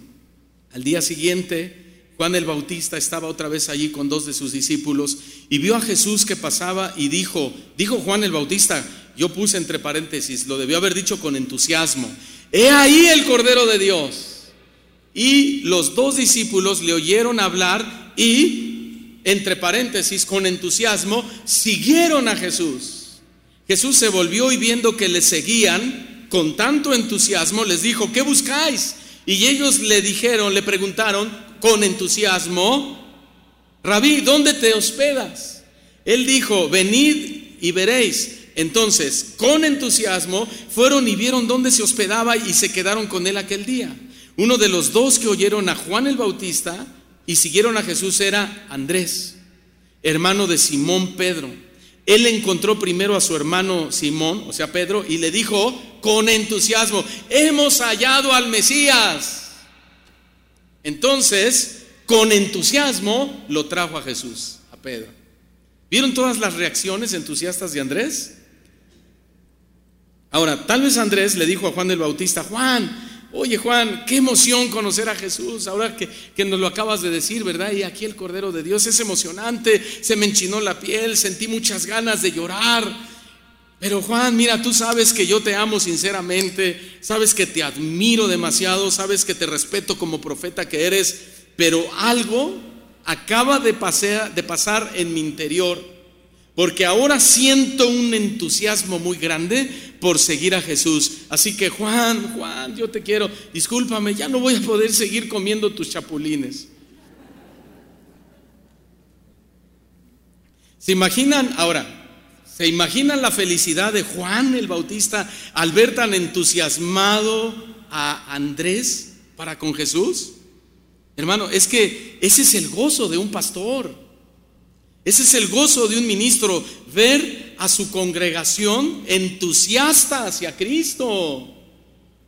Al día siguiente, Juan el Bautista estaba otra vez allí con dos de sus discípulos y vio a Jesús que pasaba y dijo, dijo Juan el Bautista, yo puse entre paréntesis, lo debió haber dicho con entusiasmo, he ahí el Cordero de Dios. Y los dos discípulos le oyeron hablar y, entre paréntesis, con entusiasmo, siguieron a Jesús. Jesús se volvió y viendo que le seguían con tanto entusiasmo, les dijo, ¿qué buscáis? Y ellos le dijeron, le preguntaron, con entusiasmo, Rabí, ¿dónde te hospedas? Él dijo, venid y veréis. Entonces, con entusiasmo, fueron y vieron dónde se hospedaba y se quedaron con él aquel día. Uno de los dos que oyeron a Juan el Bautista y siguieron a Jesús era Andrés. hermano de Simón Pedro. Él encontró primero a su hermano Simón, o sea, Pedro, y le dijo con entusiasmo, hemos hallado al Mesías. Entonces, con entusiasmo, lo trajo a Jesús, a Pedro. ¿Vieron todas las reacciones entusiastas de Andrés? Ahora, tal vez Andrés le dijo a Juan el Bautista, Juan, Oye Juan, qué emoción conocer a Jesús, ahora que, que, nos lo acabas de decir, ¿verdad? Y aquí el Cordero de Dios es emocionante, se me enchinó la piel, sentí muchas ganas de llorar. Pero Juan, mira, tú sabes que yo te amo sinceramente, sabes que te admiro demasiado, sabes que te respeto como profeta que eres, pero algo acaba de, pasar en mi interior porque ahora siento un entusiasmo muy grande por seguir a Jesús. Así que Juan, Juan, yo te quiero, discúlpame, ya no voy a poder seguir comiendo tus chapulines. ¿Se imaginan ahora? ¿Se imaginan la felicidad de Juan el Bautista al ver tan entusiasmado a Andrés para con Jesús? Hermano, es que ese es el gozo de un pastor. Ese es el gozo de un ministro, ver a su congregación entusiasta hacia Cristo.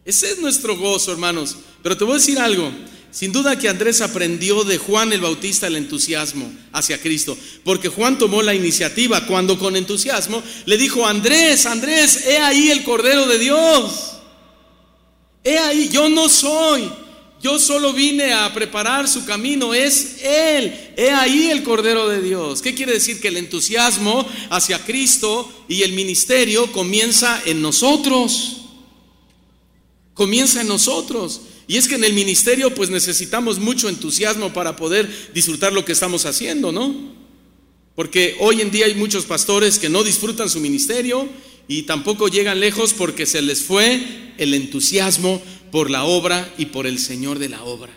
Ese es nuestro gozo, hermanos. Pero te voy a decir algo. Sin duda que Andrés aprendió de Juan el Bautista el entusiasmo hacia Cristo, porque Juan tomó la iniciativa cuando con entusiasmo le dijo, Andrés, Andrés, he ahí el Cordero de Dios. He ahí, yo no soy, yo solo vine a preparar su camino, es Él. He ahí el Cordero de Dios. ¿Qué quiere decir? Que el entusiasmo hacia Cristo y el ministerio comienza en nosotros. Comienza en nosotros. Y es que en el ministerio pues necesitamos mucho entusiasmo para poder disfrutar lo que estamos haciendo, ¿no? Porque hoy en día hay muchos pastores que no disfrutan su ministerio y tampoco llegan lejos porque se les fue el entusiasmo por la obra y por el Señor de la obra.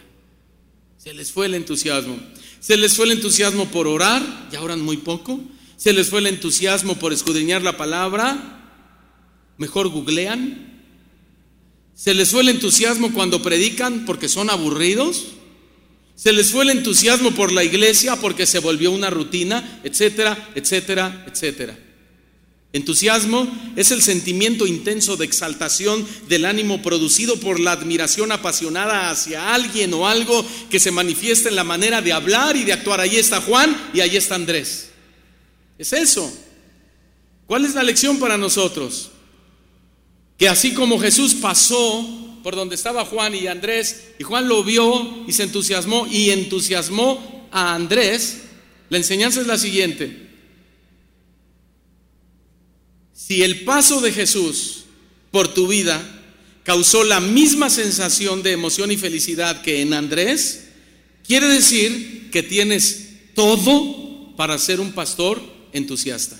Se les fue el entusiasmo. Se les fue el entusiasmo por orar, ya oran muy poco. Se les fue el entusiasmo por escudriñar la palabra, mejor googlean. Se les fue el entusiasmo cuando predican porque son aburridos. Se les fue el entusiasmo por la iglesia porque se volvió una rutina, etcétera, etcétera, etcétera. Entusiasmo es el sentimiento intenso de exaltación del ánimo producido por la admiración apasionada hacia alguien o algo que se manifiesta en la manera de hablar y de actuar. Ahí está Juan y ahí está Andrés. Es eso. ¿Cuál es la lección para nosotros? Que así como Jesús pasó por donde estaba Juan y Andrés, y Juan lo vio y se entusiasmó y entusiasmó a Andrés, la enseñanza es la siguiente. Si el paso de Jesús por tu vida causó la misma sensación de emoción y felicidad que en Andrés, quiere decir que tienes todo para ser un pastor entusiasta.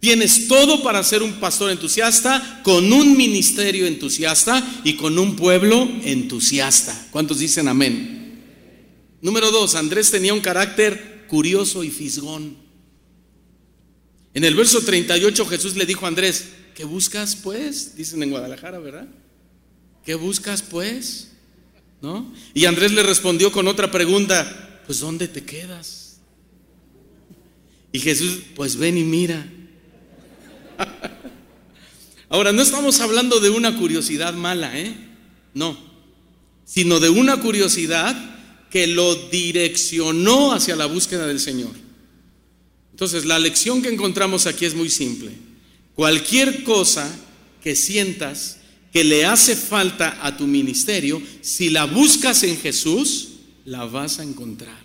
Tienes todo para ser un pastor entusiasta, con un ministerio entusiasta y con un pueblo entusiasta. ¿Cuántos dicen amén? Número dos, Andrés tenía un carácter curioso y fisgón. En el verso 38 Jesús le dijo a Andrés, ¿qué buscas pues? Dicen en Guadalajara, ¿verdad? ¿Qué buscas pues? ¿No? Y Andrés le respondió con otra pregunta, pues ¿dónde te quedas? Y Jesús, pues ven y mira. [laughs] Ahora, no estamos hablando de una curiosidad mala, ¿eh? No, sino de una curiosidad que lo direccionó hacia la búsqueda del Señor. Entonces, la lección que encontramos aquí es muy simple. Cualquier cosa que sientas que le hace falta a tu ministerio, si la buscas en Jesús, la vas a encontrar.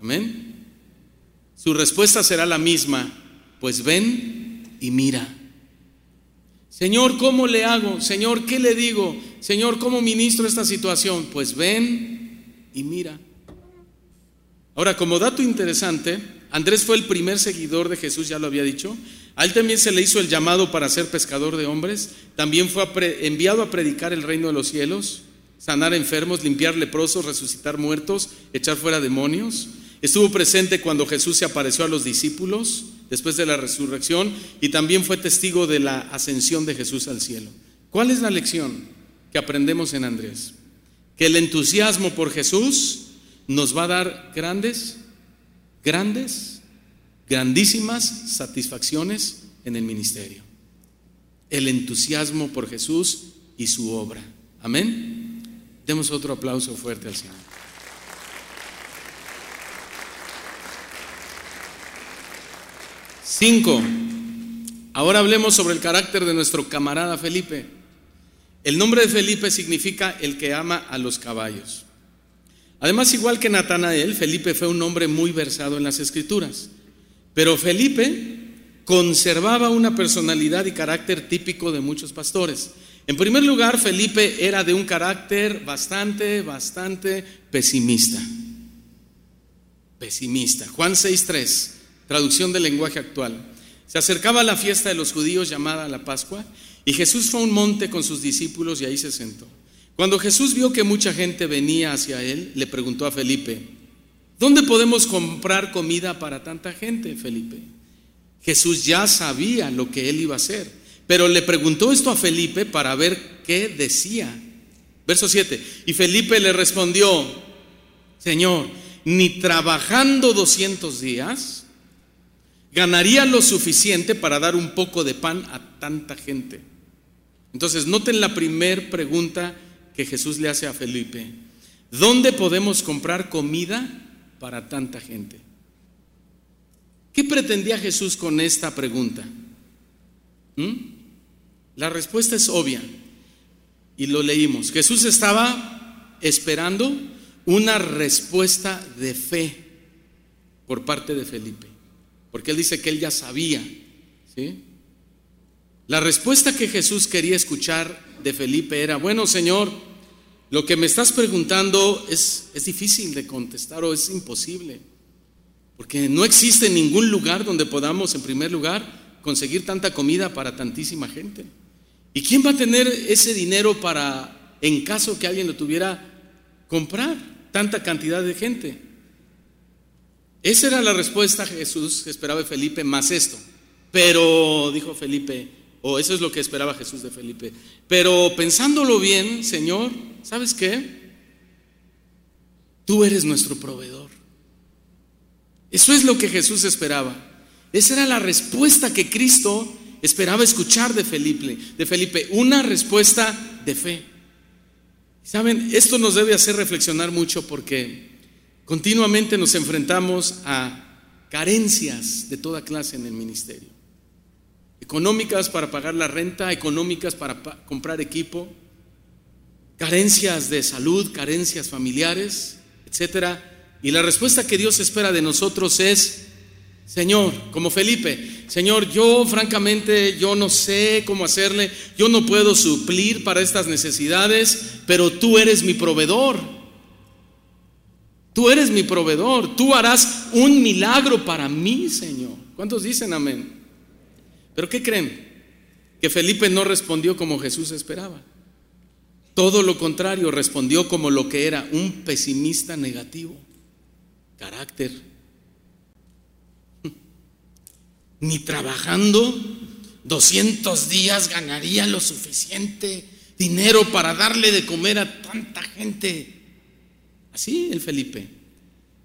Amén. Su respuesta será la misma, pues ven y mira. Señor, ¿cómo le hago? Señor, ¿qué le digo? Señor, ¿cómo ministro esta situación? Pues ven y mira. Ahora, como dato interesante, Andrés fue el primer seguidor de Jesús, ya lo había dicho. A él también se le hizo el llamado para ser pescador de hombres. También fue enviado a predicar el reino de los cielos, sanar enfermos, limpiar leprosos, resucitar muertos, echar fuera demonios. Estuvo presente cuando Jesús se apareció a los discípulos después de la resurrección y también fue testigo de la ascensión de Jesús al cielo. ¿Cuál es la lección que aprendemos en Andrés? Que el entusiasmo por Jesús nos va a dar grandes grandes, grandísimas satisfacciones en el ministerio. El entusiasmo por Jesús y su obra. Amén. Demos otro aplauso fuerte al Señor. Cinco. Ahora hablemos sobre el carácter de nuestro camarada Felipe. El nombre de Felipe significa el que ama a los caballos. Además, igual que Natanael, Felipe fue un hombre muy versado en las escrituras. Pero Felipe conservaba una personalidad y carácter típico de muchos pastores. En primer lugar, Felipe era de un carácter bastante, bastante pesimista. Pesimista. Juan 6.3, traducción del lenguaje actual. Se acercaba la fiesta de los judíos llamada la Pascua y Jesús fue a un monte con sus discípulos y ahí se sentó. Cuando Jesús vio que mucha gente venía hacia él, le preguntó a Felipe, ¿dónde podemos comprar comida para tanta gente, Felipe? Jesús ya sabía lo que él iba a hacer, pero le preguntó esto a Felipe para ver qué decía. Verso 7, y Felipe le respondió, Señor, ni trabajando 200 días, ganaría lo suficiente para dar un poco de pan a tanta gente. Entonces, noten la primer pregunta que Jesús le hace a Felipe. ¿Dónde podemos comprar comida para tanta gente? ¿Qué pretendía Jesús con esta pregunta? ¿Mm? La respuesta es obvia y lo leímos. Jesús estaba esperando una respuesta de fe por parte de Felipe, porque él dice que él ya sabía. ¿sí? La respuesta que Jesús quería escuchar de Felipe era, bueno Señor, lo que me estás preguntando es, es difícil de contestar o es imposible, porque no existe ningún lugar donde podamos, en primer lugar, conseguir tanta comida para tantísima gente. ¿Y quién va a tener ese dinero para, en caso que alguien lo tuviera, comprar tanta cantidad de gente? Esa era la respuesta que Jesús esperaba de Felipe, más esto. Pero, dijo Felipe, o eso es lo que esperaba Jesús de Felipe. Pero pensándolo bien, Señor, ¿sabes qué? Tú eres nuestro proveedor. Eso es lo que Jesús esperaba. Esa era la respuesta que Cristo esperaba escuchar de Felipe, de Felipe, una respuesta de fe. Saben, esto nos debe hacer reflexionar mucho porque continuamente nos enfrentamos a carencias de toda clase en el ministerio económicas para pagar la renta, económicas para comprar equipo, carencias de salud, carencias familiares, etcétera. Y la respuesta que Dios espera de nosotros es, Señor, como Felipe, Señor, yo francamente yo no sé cómo hacerle, yo no puedo suplir para estas necesidades, pero tú eres mi proveedor. Tú eres mi proveedor, tú harás un milagro para mí, Señor. ¿Cuántos dicen amén? Pero ¿qué creen? Que Felipe no respondió como Jesús esperaba. Todo lo contrario, respondió como lo que era, un pesimista negativo. Carácter. [laughs] Ni trabajando 200 días ganaría lo suficiente dinero para darle de comer a tanta gente. Así el Felipe.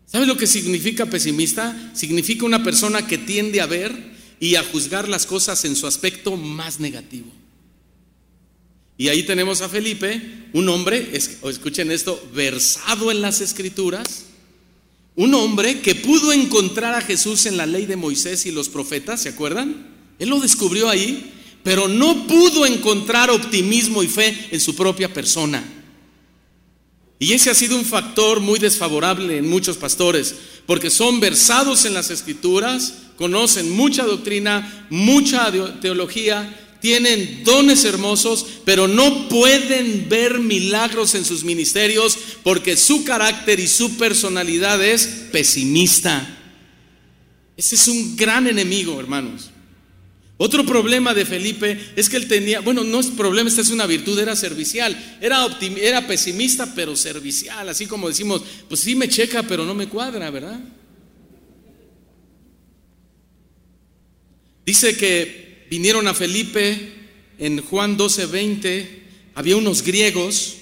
¿Sabe lo que significa pesimista? Significa una persona que tiende a ver y a juzgar las cosas en su aspecto más negativo. Y ahí tenemos a Felipe, un hombre, escuchen esto, versado en las escrituras, un hombre que pudo encontrar a Jesús en la ley de Moisés y los profetas, ¿se acuerdan? Él lo descubrió ahí, pero no pudo encontrar optimismo y fe en su propia persona. Y ese ha sido un factor muy desfavorable en muchos pastores, porque son versados en las escrituras, conocen mucha doctrina, mucha teología, tienen dones hermosos, pero no pueden ver milagros en sus ministerios porque su carácter y su personalidad es pesimista. Ese es un gran enemigo, hermanos. Otro problema de Felipe es que él tenía, bueno, no es problema, esta es una virtud, era servicial, era, era pesimista pero servicial, así como decimos, pues sí me checa pero no me cuadra, ¿verdad? Dice que vinieron a Felipe en Juan 12, 20, había unos griegos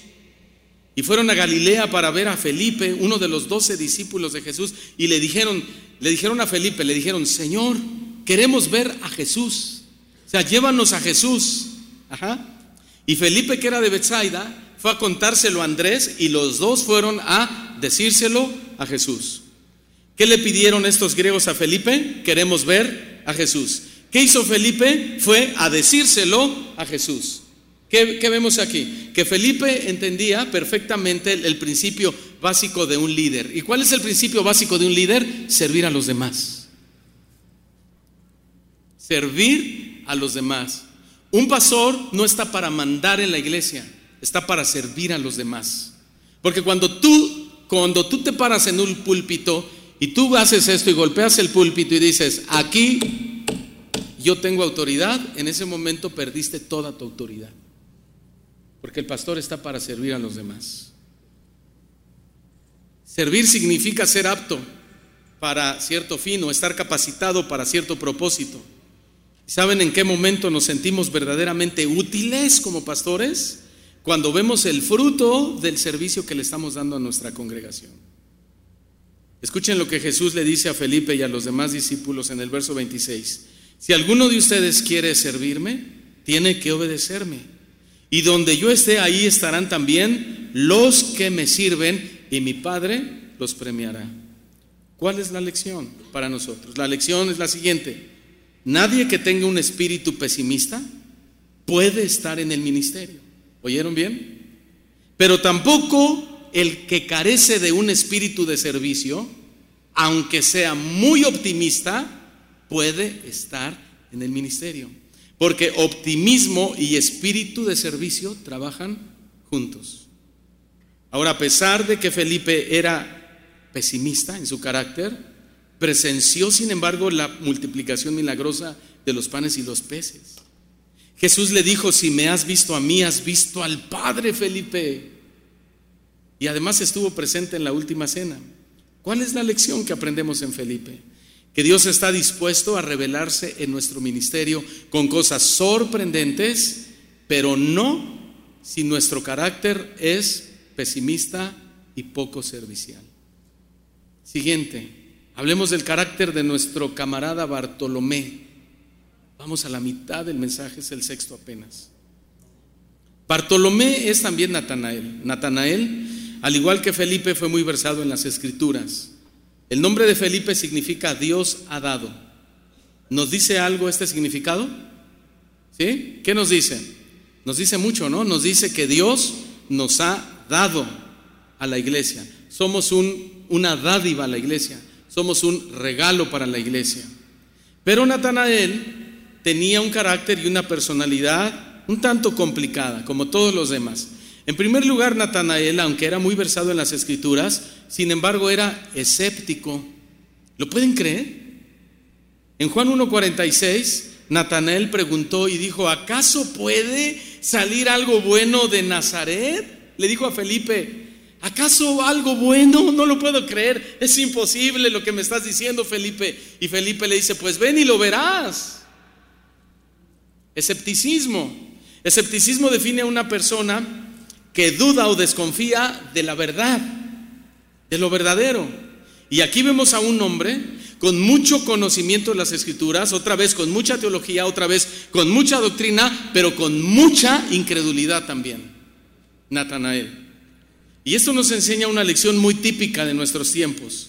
y fueron a Galilea para ver a Felipe, uno de los doce discípulos de Jesús, y le dijeron, le dijeron a Felipe, le dijeron, Señor, queremos ver a Jesús. O sea, llévanos a Jesús. Ajá. Y Felipe, que era de Bethsaida, fue a contárselo a Andrés y los dos fueron a decírselo a Jesús. ¿Qué le pidieron estos griegos a Felipe? Queremos ver a Jesús. ¿Qué hizo Felipe? Fue a decírselo a Jesús. ¿Qué, vemos aquí? Que Felipe entendía perfectamente el, principio básico de un líder. ¿Y cuál es el principio básico de un líder? Servir a los demás. Servir a los demás. Un pastor no está para mandar en la iglesia, está para servir a los demás. Porque cuando tú, cuando tú te paras en un púlpito y tú haces esto y golpeas el púlpito y dices, aquí yo tengo autoridad, en ese momento perdiste toda tu autoridad. Porque el pastor está para servir a los demás. Servir significa ser apto para cierto fin o estar capacitado para cierto propósito. ¿Saben en qué momento nos sentimos verdaderamente útiles como pastores? Cuando vemos el fruto del servicio que le estamos dando a nuestra congregación. Escuchen lo que Jesús le dice a Felipe y a los demás discípulos en el verso 26. Si alguno de ustedes quiere servirme, tiene que obedecerme. Y donde yo esté, ahí estarán también los que me sirven y mi Padre los premiará. ¿Cuál es la lección para nosotros? La lección es la siguiente. Nadie que tenga un espíritu pesimista puede estar en el ministerio. ¿Oyeron bien? Pero tampoco el que carece de un espíritu de servicio, aunque sea muy optimista, puede estar en el ministerio. Porque optimismo y espíritu de servicio trabajan juntos. Ahora, a pesar de que Felipe era pesimista en su carácter, presenció, sin embargo, la multiplicación milagrosa de los panes y los peces. Jesús le dijo, si me has visto a mí, has visto al Padre Felipe. Y además estuvo presente en la última cena. ¿Cuál es la lección que aprendemos en Felipe? Que Dios está dispuesto a revelarse en nuestro ministerio con cosas sorprendentes, pero no si nuestro carácter es pesimista y poco servicial. Siguiente, hablemos del carácter de nuestro camarada Bartolomé. Vamos a la mitad del mensaje, es el sexto apenas. Bartolomé es también Natanael. Natanael, al igual que Felipe, fue muy versado en las escrituras. El nombre de Felipe significa Dios ha dado. ¿Nos dice algo este significado? ¿Sí? ¿Qué nos dice? Nos dice mucho, ¿no? Nos dice que Dios nos ha dado a la iglesia. Somos un, una dádiva a la iglesia. Somos un regalo para la iglesia. Pero Natanael tenía un carácter y una personalidad un tanto complicada, como todos los demás. En primer lugar, Natanael, aunque era muy versado en las escrituras, sin embargo era escéptico. ¿Lo pueden creer? En Juan 1.46, Natanael preguntó y dijo, ¿acaso puede salir algo bueno de Nazaret? Le dijo a Felipe, ¿acaso algo bueno? No lo puedo creer, es imposible lo que me estás diciendo, Felipe. Y Felipe le dice, pues ven y lo verás. Escepticismo. Escepticismo define a una persona que duda o desconfía de la verdad, de lo verdadero. Y aquí vemos a un hombre con mucho conocimiento de las escrituras, otra vez con mucha teología, otra vez con mucha doctrina, pero con mucha incredulidad también. Natanael. Y esto nos enseña una lección muy típica de nuestros tiempos,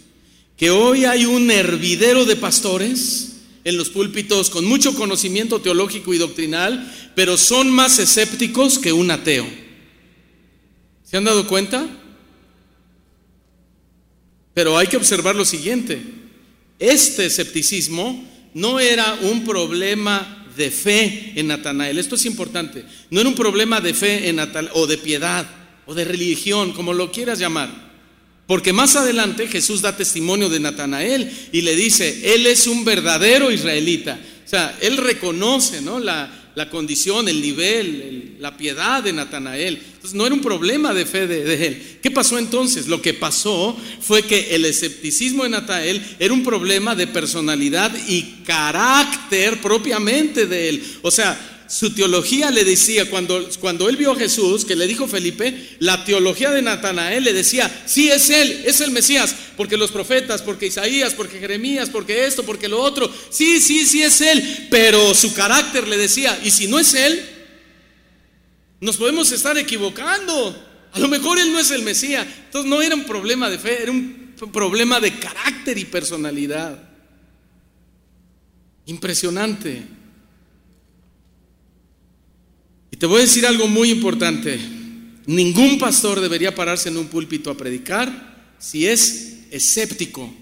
que hoy hay un hervidero de pastores en los púlpitos con mucho conocimiento teológico y doctrinal, pero son más escépticos que un ateo. ¿Se han dado cuenta? Pero hay que observar lo siguiente. Este escepticismo no era un problema de fe en Natanael. Esto es importante. No era un problema de fe en o de piedad o de religión, como lo quieras llamar. Porque más adelante Jesús da testimonio de Natanael y le dice, él es un verdadero israelita. O sea, él reconoce ¿no? la, la condición, el nivel, la piedad de Natanael. Entonces no era un problema de fe de, él. ¿Qué pasó entonces? Lo que pasó fue que el escepticismo de Natanael era un problema de personalidad y carácter propiamente de él. O sea, su teología le decía, cuando, cuando él vio a Jesús, que le dijo Felipe, la teología de Natanael le decía, sí es él, es el Mesías, porque los profetas, porque Isaías, porque Jeremías, porque esto, porque lo otro. Sí, sí, sí es Él, pero su carácter le decía, y si no es Él, nos podemos estar equivocando. A lo mejor Él no es el Mesías. Entonces no era un problema de fe, era un problema de carácter y personalidad. Impresionante. Y te voy a decir algo muy importante. Ningún pastor debería pararse en un púlpito a predicar si es escéptico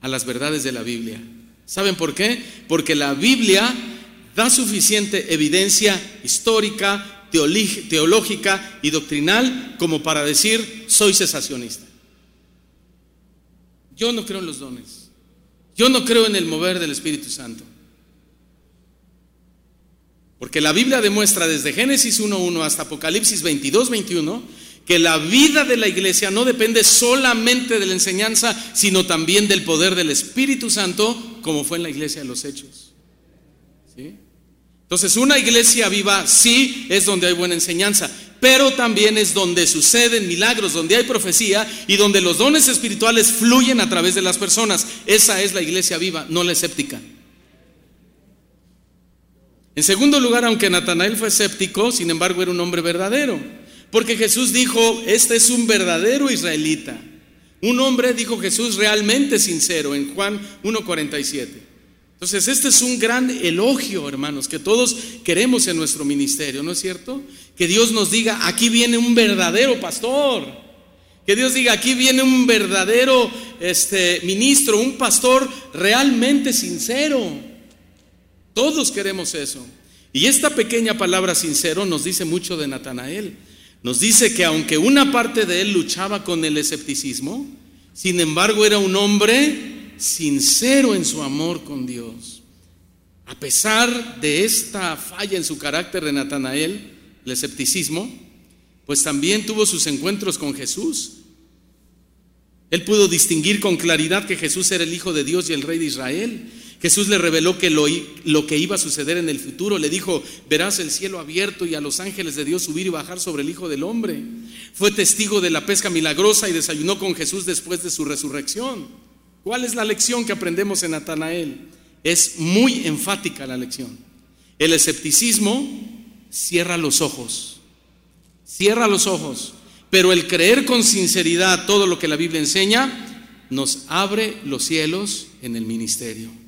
a las verdades de la Biblia. ¿Saben por qué? Porque la Biblia da suficiente evidencia histórica, teológica y doctrinal como para decir soy cesacionista. Yo no creo en los dones. Yo no creo en el mover del Espíritu Santo. Porque la Biblia demuestra desde Génesis 1.1 hasta Apocalipsis 22.21 que la vida de la iglesia no depende solamente de la enseñanza, sino también del poder del Espíritu Santo, como fue en la iglesia de los Hechos. Entonces, una iglesia viva sí es donde hay buena enseñanza, pero también es donde suceden milagros, donde hay profecía y donde los dones espirituales fluyen a través de las personas. Esa es la iglesia viva, no la escéptica. En segundo lugar, aunque Natanael fue escéptico, sin embargo era un hombre verdadero. Porque Jesús dijo, este es un verdadero israelita. Un hombre, dijo Jesús, realmente sincero en Juan 1.47. Entonces, este es un gran elogio, hermanos, que todos queremos en nuestro ministerio, ¿no es cierto? Que Dios nos diga, aquí viene un verdadero pastor. Que Dios diga, aquí viene un verdadero este, ministro, un pastor realmente sincero. Todos queremos eso. Y esta pequeña palabra sincero nos dice mucho de Natanael. Nos dice que aunque una parte de él luchaba con el escepticismo, sin embargo era un hombre sincero en su amor con Dios. A pesar de esta falla en su carácter de Natanael, el escepticismo, pues también tuvo sus encuentros con Jesús. Él pudo distinguir con claridad que Jesús era el Hijo de Dios y el Rey de Israel. Jesús le reveló que lo, lo, que iba a suceder en el futuro. Le dijo, verás el cielo abierto y a los ángeles de Dios subir y bajar sobre el Hijo del Hombre. Fue testigo de la pesca milagrosa y desayunó con Jesús después de su resurrección. ¿Cuál es la lección que aprendemos en Natanael? Es muy enfática la lección. El escepticismo cierra los ojos. Cierra los ojos. Pero el creer con sinceridad todo lo que la Biblia enseña nos abre los cielos en el ministerio.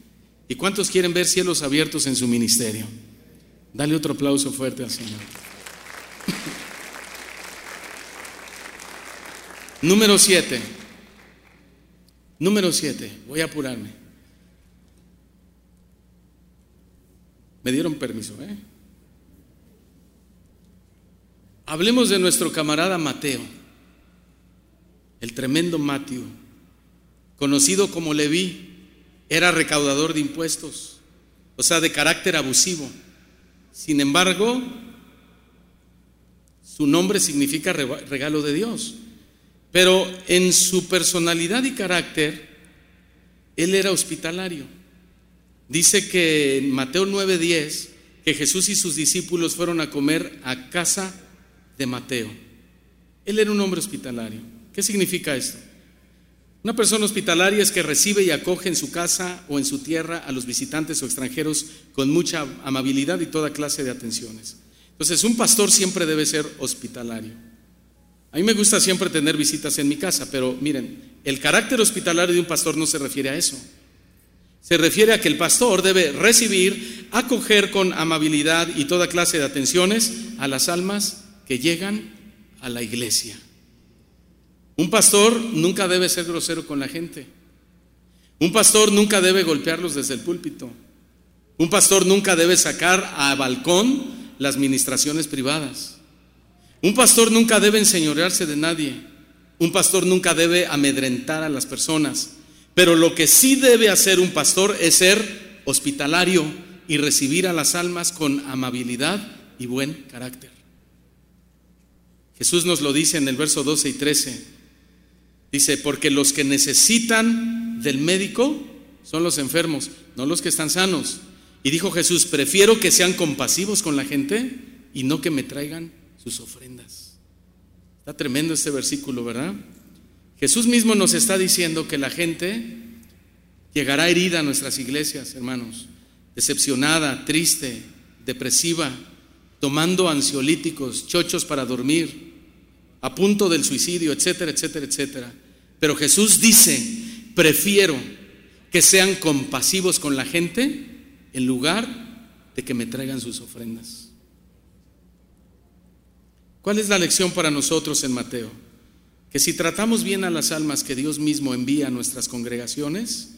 ¿Y cuántos quieren ver cielos abiertos en su ministerio? Dale otro aplauso fuerte al Señor. [laughs] Número siete. Número siete. Voy a apurarme. Me dieron permiso, ¿eh? Hablemos de nuestro camarada Mateo, el tremendo Mateo, conocido como Leví era recaudador de impuestos, o sea, de carácter abusivo. Sin embargo, su nombre significa regalo de Dios. Pero en su personalidad y carácter, él era hospitalario. Dice que en Mateo 9:10 que Jesús y sus discípulos fueron a comer a casa de Mateo. Él era un hombre hospitalario. ¿Qué significa esto? Una persona hospitalaria es que recibe y acoge en su casa o en su tierra a los visitantes o extranjeros con mucha amabilidad y toda clase de atenciones. Entonces, un pastor siempre debe ser hospitalario. A mí me gusta siempre tener visitas en mi casa, pero miren, el carácter hospitalario de un pastor no se refiere a eso. Se refiere a que el pastor debe recibir, acoger con amabilidad y toda clase de atenciones a las almas que llegan a la iglesia. Un pastor nunca debe ser grosero con la gente. Un pastor nunca debe golpearlos desde el púlpito. Un pastor nunca debe sacar a balcón las ministraciones privadas. Un pastor nunca debe enseñorearse de nadie. Un pastor nunca debe amedrentar a las personas. Pero lo que sí debe hacer un pastor es ser hospitalario y recibir a las almas con amabilidad y buen carácter. Jesús nos lo dice en el verso 12 y 13. Dice, porque los que necesitan del médico son los enfermos, no los que están sanos. Y dijo Jesús, prefiero que sean compasivos con la gente y no que me traigan sus ofrendas. Está tremendo este versículo, ¿verdad? Jesús mismo nos está diciendo que la gente llegará herida a nuestras iglesias, hermanos, decepcionada, triste, depresiva, tomando ansiolíticos, chochos para dormir, a punto del suicidio, etcétera, etcétera, etcétera. Pero Jesús dice, prefiero que sean compasivos con la gente en lugar de que me traigan sus ofrendas. ¿Cuál es la lección para nosotros en Mateo? Que si tratamos bien a las almas que Dios mismo envía a nuestras congregaciones,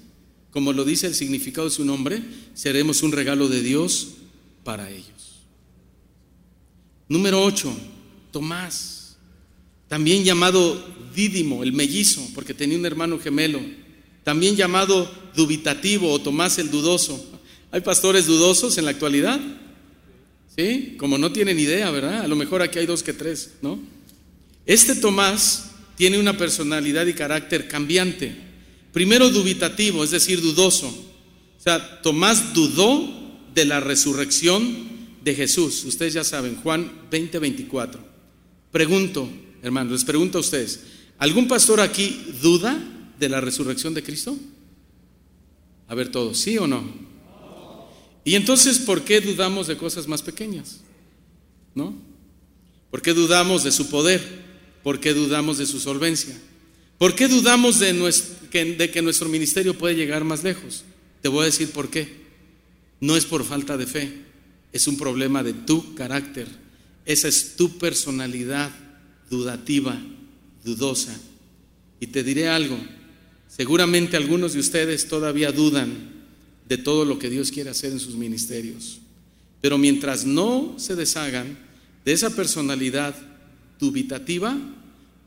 como lo dice el significado de su nombre, seremos un regalo de Dios para ellos. Número 8, Tomás, también llamado Dídimo, el mellizo, porque tenía un hermano gemelo, también llamado dubitativo o Tomás el dudoso. ¿Hay pastores dudosos en la actualidad? ¿Sí? Como no tienen idea, ¿verdad? A lo mejor aquí hay dos que tres, ¿no? Este Tomás tiene una personalidad y carácter cambiante. Primero dubitativo, es decir, dudoso. O sea, Tomás dudó de la resurrección de Jesús. Ustedes ya saben, Juan 20, 24. Pregunto, hermanos, les pregunto a ustedes, ¿algún pastor aquí duda de la resurrección de Cristo? A ver todos, ¿sí o no? Y entonces, ¿por qué dudamos de cosas más pequeñas? ¿No? ¿Por qué dudamos de su poder? ¿Por qué dudamos de su solvencia? ¿Por qué dudamos de, de que nuestro ministerio puede llegar más lejos? Te voy a decir por qué. No es por falta de fe, es un problema de tu carácter. Esa es tu personalidad dudativa, dudosa. Y te diré algo, seguramente algunos de ustedes todavía dudan de todo lo que Dios quiere hacer en sus ministerios. Pero mientras no se deshagan de esa personalidad dubitativa,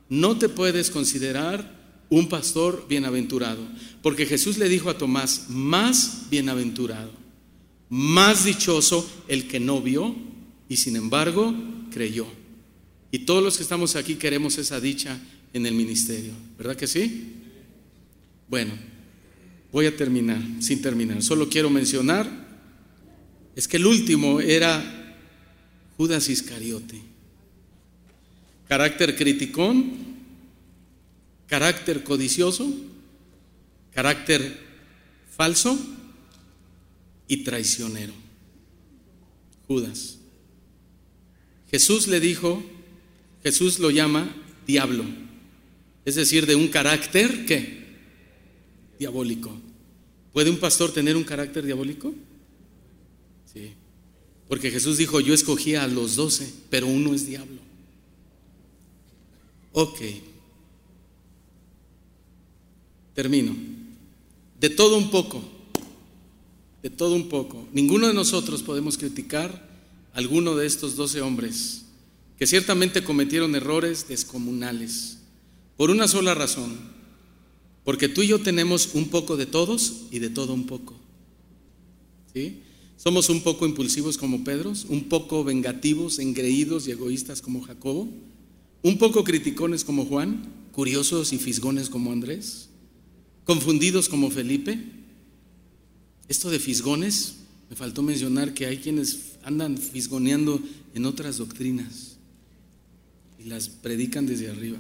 no te puedes considerar un pastor bienaventurado. Porque Jesús le dijo a Tomás, más bienaventurado. Más dichoso el que no vio y sin embargo creyó. Y todos los que estamos aquí queremos esa dicha en el ministerio, ¿verdad que sí? Bueno, voy a terminar, sin terminar. Solo quiero mencionar, es que el último era Judas Iscariote. Carácter criticón, carácter codicioso, carácter falso y traicionero. Judas. Jesús le dijo, Jesús lo llama diablo, es decir, de un carácter que diabólico. ¿Puede un pastor tener un carácter diabólico? Sí. Porque Jesús dijo, yo escogía a los doce, pero uno es diablo. Ok. Termino. De todo un poco de todo un poco. Ninguno de nosotros podemos criticar alguno de estos doce hombres que ciertamente cometieron errores descomunales por una sola razón, porque tú y yo tenemos un poco de todos y de todo un poco. ¿Sí? Somos un poco impulsivos como Pedro, un poco vengativos, engreídos y egoístas como Jacobo, un poco criticones como Juan, curiosos y fisgones como Andrés, confundidos como Felipe, esto de fisgones, me faltó mencionar que hay quienes andan fisgoneando en otras doctrinas y las predican desde arriba.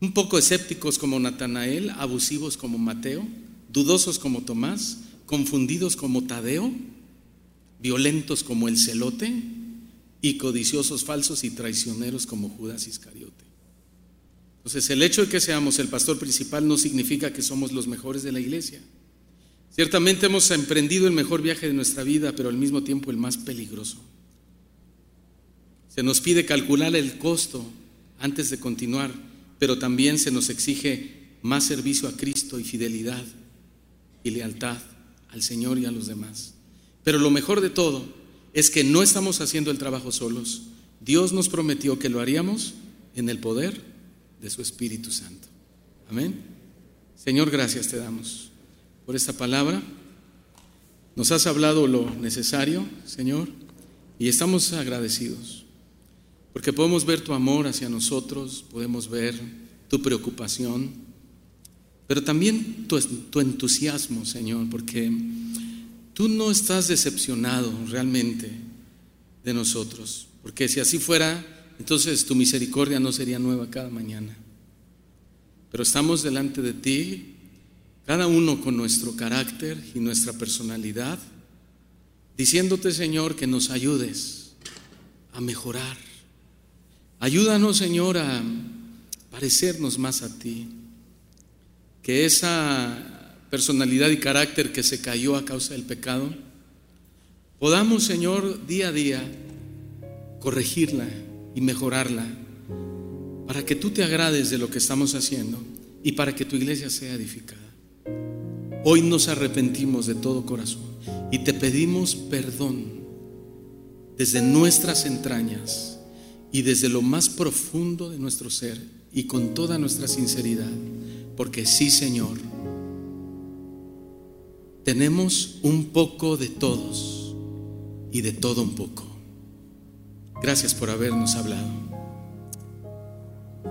Un poco escépticos como Natanael, abusivos como Mateo, dudosos como Tomás, confundidos como Tadeo, violentos como el celote y codiciosos falsos y traicioneros como Judas Iscariote. Entonces el hecho de que seamos el pastor principal no significa que somos los mejores de la iglesia. Ciertamente hemos emprendido el mejor viaje de nuestra vida, pero al mismo tiempo el más peligroso. Se nos pide calcular el costo antes de continuar, pero también se nos exige más servicio a Cristo y fidelidad y lealtad al Señor y a los demás. Pero lo mejor de todo es que no estamos haciendo el trabajo solos. Dios nos prometió que lo haríamos en el poder de su Espíritu Santo. Amén. Señor, gracias te damos por esta palabra. Nos has hablado lo necesario, Señor, y estamos agradecidos, porque podemos ver tu amor hacia nosotros, podemos ver tu preocupación, pero también tu, tu entusiasmo, Señor, porque tú no estás decepcionado realmente de nosotros, porque si así fuera, entonces tu misericordia no sería nueva cada mañana. pero estamos delante de ti, cada uno con nuestro carácter y nuestra personalidad, diciéndote, Señor, que nos ayudes a mejorar. Ayúdanos, Señor, a parecernos más a ti. Que esa personalidad y carácter que se cayó a causa del pecado, podamos, Señor, día a día corregirla y mejorarla para que tú te agrades de lo que estamos haciendo y para que tu iglesia sea edificada. Hoy nos arrepentimos de todo corazón y te pedimos perdón desde nuestras entrañas y desde lo más profundo de nuestro ser y con toda nuestra sinceridad, porque sí, Señor, tenemos un poco de todos y de todo un poco. Gracias por habernos hablado.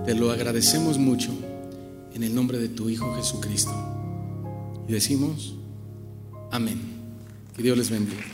Te lo agradecemos mucho en el nombre de tu Hijo Jesucristo. Y decimos, amén. Que Dios les bendiga.